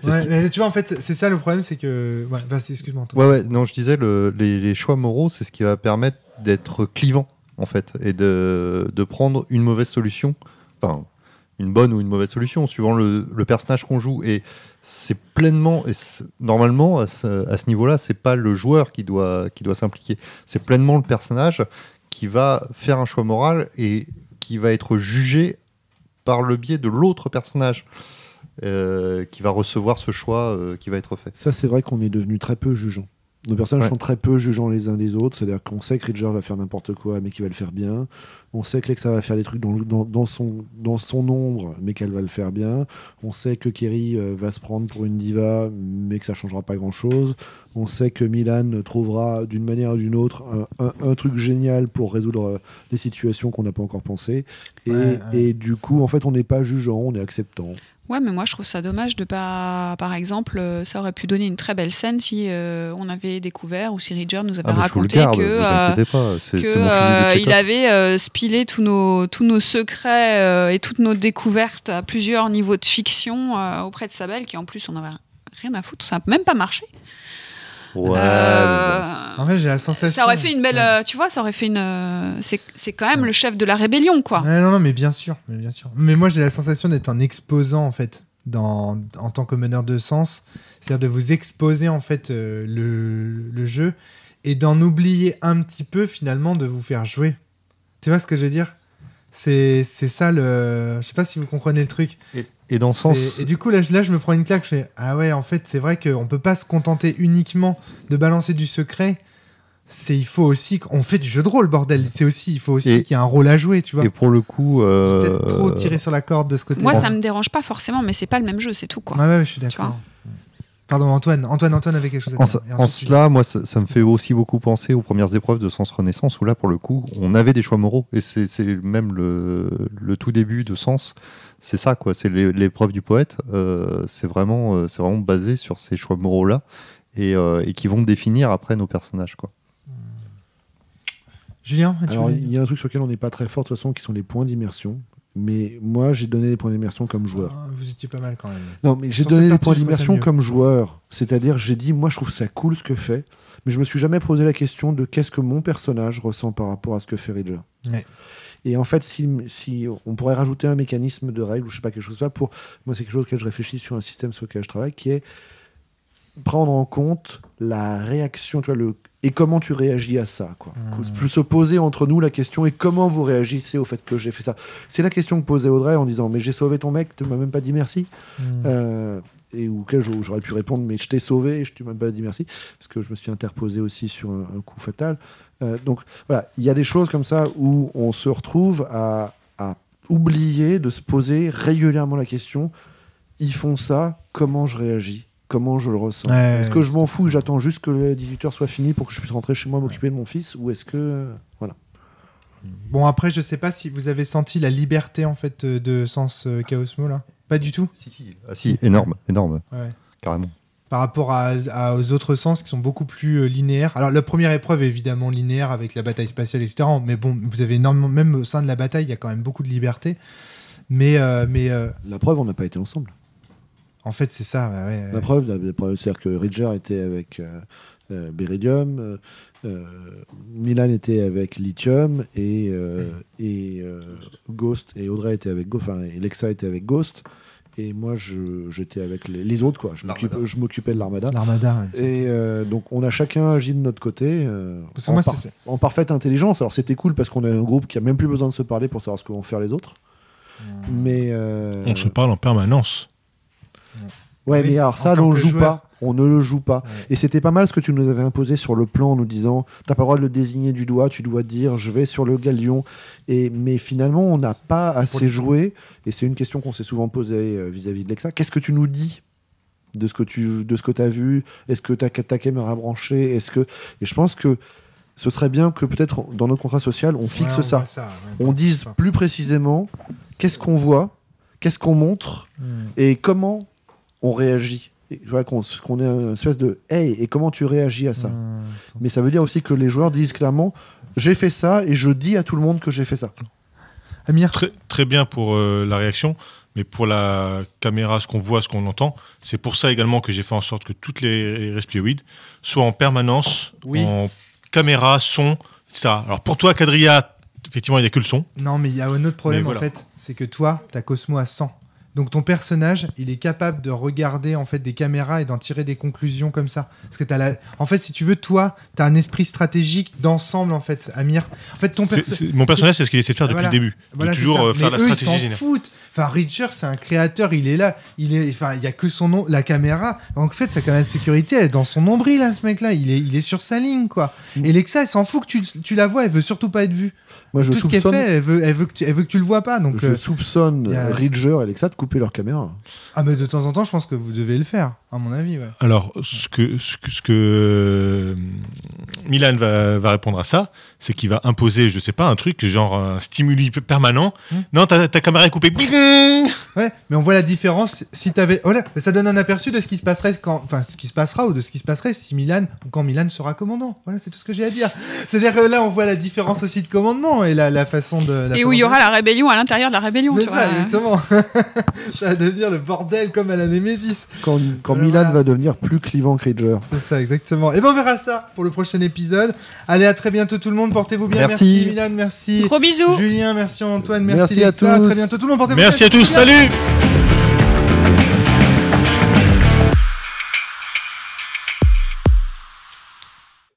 S5: qui-
S1: mais tu vois, en fait, c'est ça le problème, c'est que. Ouais, vas-y, excuse-moi. Antoine.
S5: Ouais, ouais, non, je disais, le- les, les choix moraux, c'est ce qui va permettre d'être clivant, en fait, et de, de prendre une mauvaise solution, enfin, une bonne ou une mauvaise solution, suivant le, personnage qu'on joue. Et c'est pleinement, et normalement, à ce, à ce niveau-là, c'est pas le joueur qui doit, qui doit s'impliquer, c'est pleinement le personnage qui va faire un choix moral et qui va être jugé par le biais de l'autre personnage. euh, qui va recevoir ce choix euh, qui va être fait.
S3: Ça, c'est vrai qu'on est devenu très peu jugeant. Nos personnages
S5: Ouais.
S3: sont très peu jugeants les uns des autres. C'est-à-dire qu'on sait que Ridger va faire n'importe quoi, mais qu'il va le faire bien. On sait que Lexa va faire des trucs dans, le- dans, dans son, dans son ombre, mais qu'elle va le faire bien. On sait que Kerry euh, va se prendre pour une diva, mais que ça changera pas grand-chose. On sait que Milan trouvera d'une manière ou d'une autre un, un- un truc génial pour résoudre euh, les situations qu'on n'a pas encore pensées. Et,
S1: Ouais, ouais.
S3: et du coup, en fait, on n'est pas jugeant, on est acceptant.
S4: Ouais, mais moi je trouve ça dommage de pas. Par exemple, euh, ça aurait pu donner une très belle scène si euh, on avait découvert ou si Ridger nous avait
S5: Ah, le
S4: raconté que. euh,
S5: pas.
S4: Que, euh, il
S5: Tchekhov.
S4: avait spilé tous nos, tous nos secrets et toutes nos découvertes à plusieurs niveaux de fiction auprès de Sabel, qui en plus on avait rien à foutre, ça n'a même pas marché.
S5: Ouais, mais
S4: Euh,
S1: En fait, j'ai la sensation.
S4: ça aurait fait une belle,
S1: Ouais.
S4: euh, tu vois, ça aurait fait une. euh, c'est c'est quand même le chef de la rébellion, quoi.
S1: Ouais, non, non, mais bien sûr, mais bien sûr. Mais moi, j'ai la sensation d'être un exposant en fait, dans, en tant que meneur de sens, c'est-à-dire de vous exposer en fait euh, le, le jeu et d'en oublier un petit peu finalement de vous faire jouer. Tu vois ce que je veux dire? C'est c'est ça le. Je sais pas si vous comprenez le truc.
S5: Et, et dans le sens.
S1: Et du coup, là, je- là, je me prends une claque. Je fais Ah ouais, en fait, c'est vrai qu'on peut pas se contenter uniquement de balancer du secret. C'est il faut aussi qu'on fait du jeu de rôle, bordel. C'est aussi il faut aussi qu'il y ait un rôle à jouer, tu vois.
S5: Et pour le coup. Euh,
S1: peut-être trop tiré sur la corde de ce côté.
S4: Moi,
S5: pense-
S4: ça me dérange pas forcément, mais c'est pas le même jeu, c'est tout, quoi.
S1: Ouais, ouais, je suis d'accord. Pardon, Antoine. Antoine, Antoine avait quelque chose à
S5: En,
S1: dire.
S5: En
S1: tu-
S5: cela, moi, ça, ça me fait aussi beaucoup penser aux premières épreuves de Sens Renaissance, où là, pour le coup, on avait des choix moraux. Et c'est même le, le tout début de Sens. C'est ça, quoi. C'est l'é- l'épreuve du poète. Euh, c'est vraiment, euh, c'est vraiment basé sur ces choix moraux-là. Et, euh, et qui vont définir après nos personnages, quoi.
S1: Julien,
S3: Alors, il y a un truc sur lequel on n'est pas très fort de toute façon, qui sont les points d'immersion. Mais moi, j'ai donné les points d'immersion comme joueur.
S1: Ah, vous étiez pas mal quand même.
S3: Non, mais j'ai donné
S1: partie,
S3: points d'immersion comme joueur. C'est-à-dire, j'ai dit, moi, je trouve ça cool ce que fait, mais je me suis jamais posé la question de qu'est-ce que mon personnage ressent par rapport à ce que fait Ridger.
S1: Ouais.
S3: Et en fait, si, si on pourrait rajouter un mécanisme de règle ou je sais pas quelque chose là, pour moi, c'est quelque chose auquel je réfléchis sur un système sur lequel je travaille, qui est prendre en compte la réaction, tu vois, le et comment tu réagis à ça, quoi.
S1: Mmh.
S3: Plus se poser entre nous la question et comment vous réagissez au fait que j'ai fait ça. C'est la question que posait Audrey en disant mais j'ai sauvé ton mec, tu m'as même pas dit merci.
S1: Hmm.
S3: Euh, et auquel j'au- j'aurais pu répondre mais je t'ai sauvé et je ne m'as pas dit merci parce que je me suis interposé aussi sur un, un coup fatal. Euh, donc voilà, il y a des choses comme ça où on se retrouve à, à oublier de se poser régulièrement la question ils font ça, comment je réagis? Comment je le ressens
S1: Ouais,
S3: Est-ce que je m'en fous et j'attends juste que les 18h soit fini pour que je puisse rentrer chez moi m'occuper de mon fils Ou est-ce que. euh, Voilà.
S1: Bon, après, je sais pas si vous avez senti la liberté en fait euh, de sens euh, Chaosmo là. Pas du tout.
S5: Si, si. Ah, si, énorme, énorme,
S1: Ouais.
S5: carrément.
S1: Par rapport à, à- aux autres sens qui sont beaucoup plus euh, linéaires. Alors, la première épreuve est évidemment linéaire avec la bataille spatiale, etc. Mais bon, vous avez énormément, même au sein de la bataille, il y a quand même beaucoup de liberté. Mais, euh, mais euh,
S3: La preuve, on n'a pas été ensemble.
S1: En fait, c'est ça. bah ouais,
S3: La
S1: ouais.
S3: preuve, la- la preuve, c'est-à-dire que Ridger était avec euh, euh, Beridium, euh, euh, Milan était avec Lithium et, euh, et euh, Ghost et Audrey était avec Ghost, enfin et Lexa était avec Ghost et moi je- j'étais avec les, les autres quoi. Je m'occupais de l'armada.
S1: L'armada. ouais.
S3: Et euh, donc on a chacun agi de notre côté euh,
S1: Parce que
S3: en,
S1: moi,
S3: par-
S1: c'est-
S3: en parfaite intelligence. Alors c'était cool parce qu'on a un groupe qui a même plus besoin de se parler pour savoir ce que vont faire les autres. Mais euh,
S2: On se parle en permanence.
S3: Ouais,
S1: Oui,
S3: mais alors ça, on joue
S1: joueur.
S3: pas. On ne le joue pas.
S1: Ouais.
S3: Et c'était pas mal ce que tu nous avais imposé sur le plan en nous disant t'as pas le droit de le désigner du doigt, tu dois dire je vais sur le galion. Et, mais finalement, on n'a pas assez joué. Et c'est une question qu'on s'est souvent posée euh, vis-à-vis de Lexa. Qu'est-ce que tu nous dis de ce que tu de ce que as vu? Est-ce que tu as ta caméra branchée? Est-ce que Et je pense que ce serait bien que peut-être dans notre contrat social, on fixe
S1: Ouais, on
S3: ça.
S1: ouais.
S3: On dise plus précisément qu'est-ce qu'on voit, qu'est-ce qu'on montre
S1: Hmm.
S3: et comment on réagit. Et, tu vois, qu'on qu'on ait une espèce de hey, et comment tu réagis à ça?
S1: Hmm.
S3: Mais ça veut dire aussi que les joueurs disent clairement j'ai fait ça et je dis à tout le monde que j'ai fait ça.
S1: Amir,
S2: Très, très bien pour euh, la réaction, mais pour la caméra, ce qu'on voit, ce qu'on entend, c'est pour ça également que j'ai fait en sorte que toutes les respléoïdes soient en permanence,
S1: Oui.
S2: en caméra, son, etc. Alors pour toi, Quadria, effectivement, il n'y a que le son.
S1: Non, mais il y a un autre problème en fait, c'est que toi, t'as Cosmo à 100. Donc ton personnage, il est capable de regarder en fait des caméras et d'en tirer des conclusions comme ça. Parce que t'as la... En fait, si tu veux, toi, t'as un esprit stratégique d'ensemble en fait, Amir. En fait, ton perso...
S2: mon personnage, c'est ce qu'il essaie de faire depuis
S1: Voilà.
S2: le début.
S1: Voilà,
S2: toujours euh, faire
S1: Mais
S2: la
S1: eux, ils
S2: stratégie
S1: s'en
S2: générale.
S1: foutent. Enfin, Ridger, c'est un créateur, il est là. Il est, enfin, il y a que son nom, la caméra. En fait, sa caméra de sécurité, elle est dans son nombril, là, ce mec-là. Il est, il est sur sa ligne, quoi. Et Lexa, elle s'en fout que tu, tu la vois. Elle veut surtout pas être vue.
S3: Moi, je
S1: Tout ce qu'elle fait, elle veut, elle veut que tu, elle veut que tu le vois pas. Donc,
S3: je
S1: euh,
S3: soupçonne
S1: a-
S3: Ridger et Lexa de couper leur caméra.
S1: ah, mais de temps en temps, je pense que vous devez le faire. À mon avis, ouais.
S2: Alors, ce que, ce que, ce que, euh, Milan va, va répondre à ça, c'est qu'il va imposer, je sais pas, un truc, genre un stimuli permanent.
S1: Hmm.
S2: Non, ta, ta caméra est coupée.
S1: Ouais, mais on voit la différence si t'avais. Voilà, mais ça donne un aperçu de ce qui se passerait quand, enfin, ce qui se passera ou de ce qui se passerait si Milan ou quand Milan sera commandant. Voilà, c'est tout ce que j'ai à dire. C'est-à-dire que là, on voit la différence aussi de commandement et la, la façon de. la
S4: Et où il y aura la rébellion à l'intérieur de la rébellion.
S1: Mais
S4: tu
S1: ça,
S4: vois.
S1: exactement. ça va devenir le bordel comme à la Némésis.
S3: Quand, quand
S1: Voilà.
S3: Milan va devenir plus clivant que Ridger.
S1: C'est ça, exactement. Et ben on verra ça pour le prochain épisode. Allez, à très bientôt tout le monde. Portez-vous bien.
S5: Merci.
S1: Merci Milan, merci.
S4: Gros bisous.
S1: Julien, merci Antoine, merci,
S3: Merci à tous.
S1: très bientôt tout le monde. Portez-vous
S2: Merci
S1: bien.
S2: à tous, salut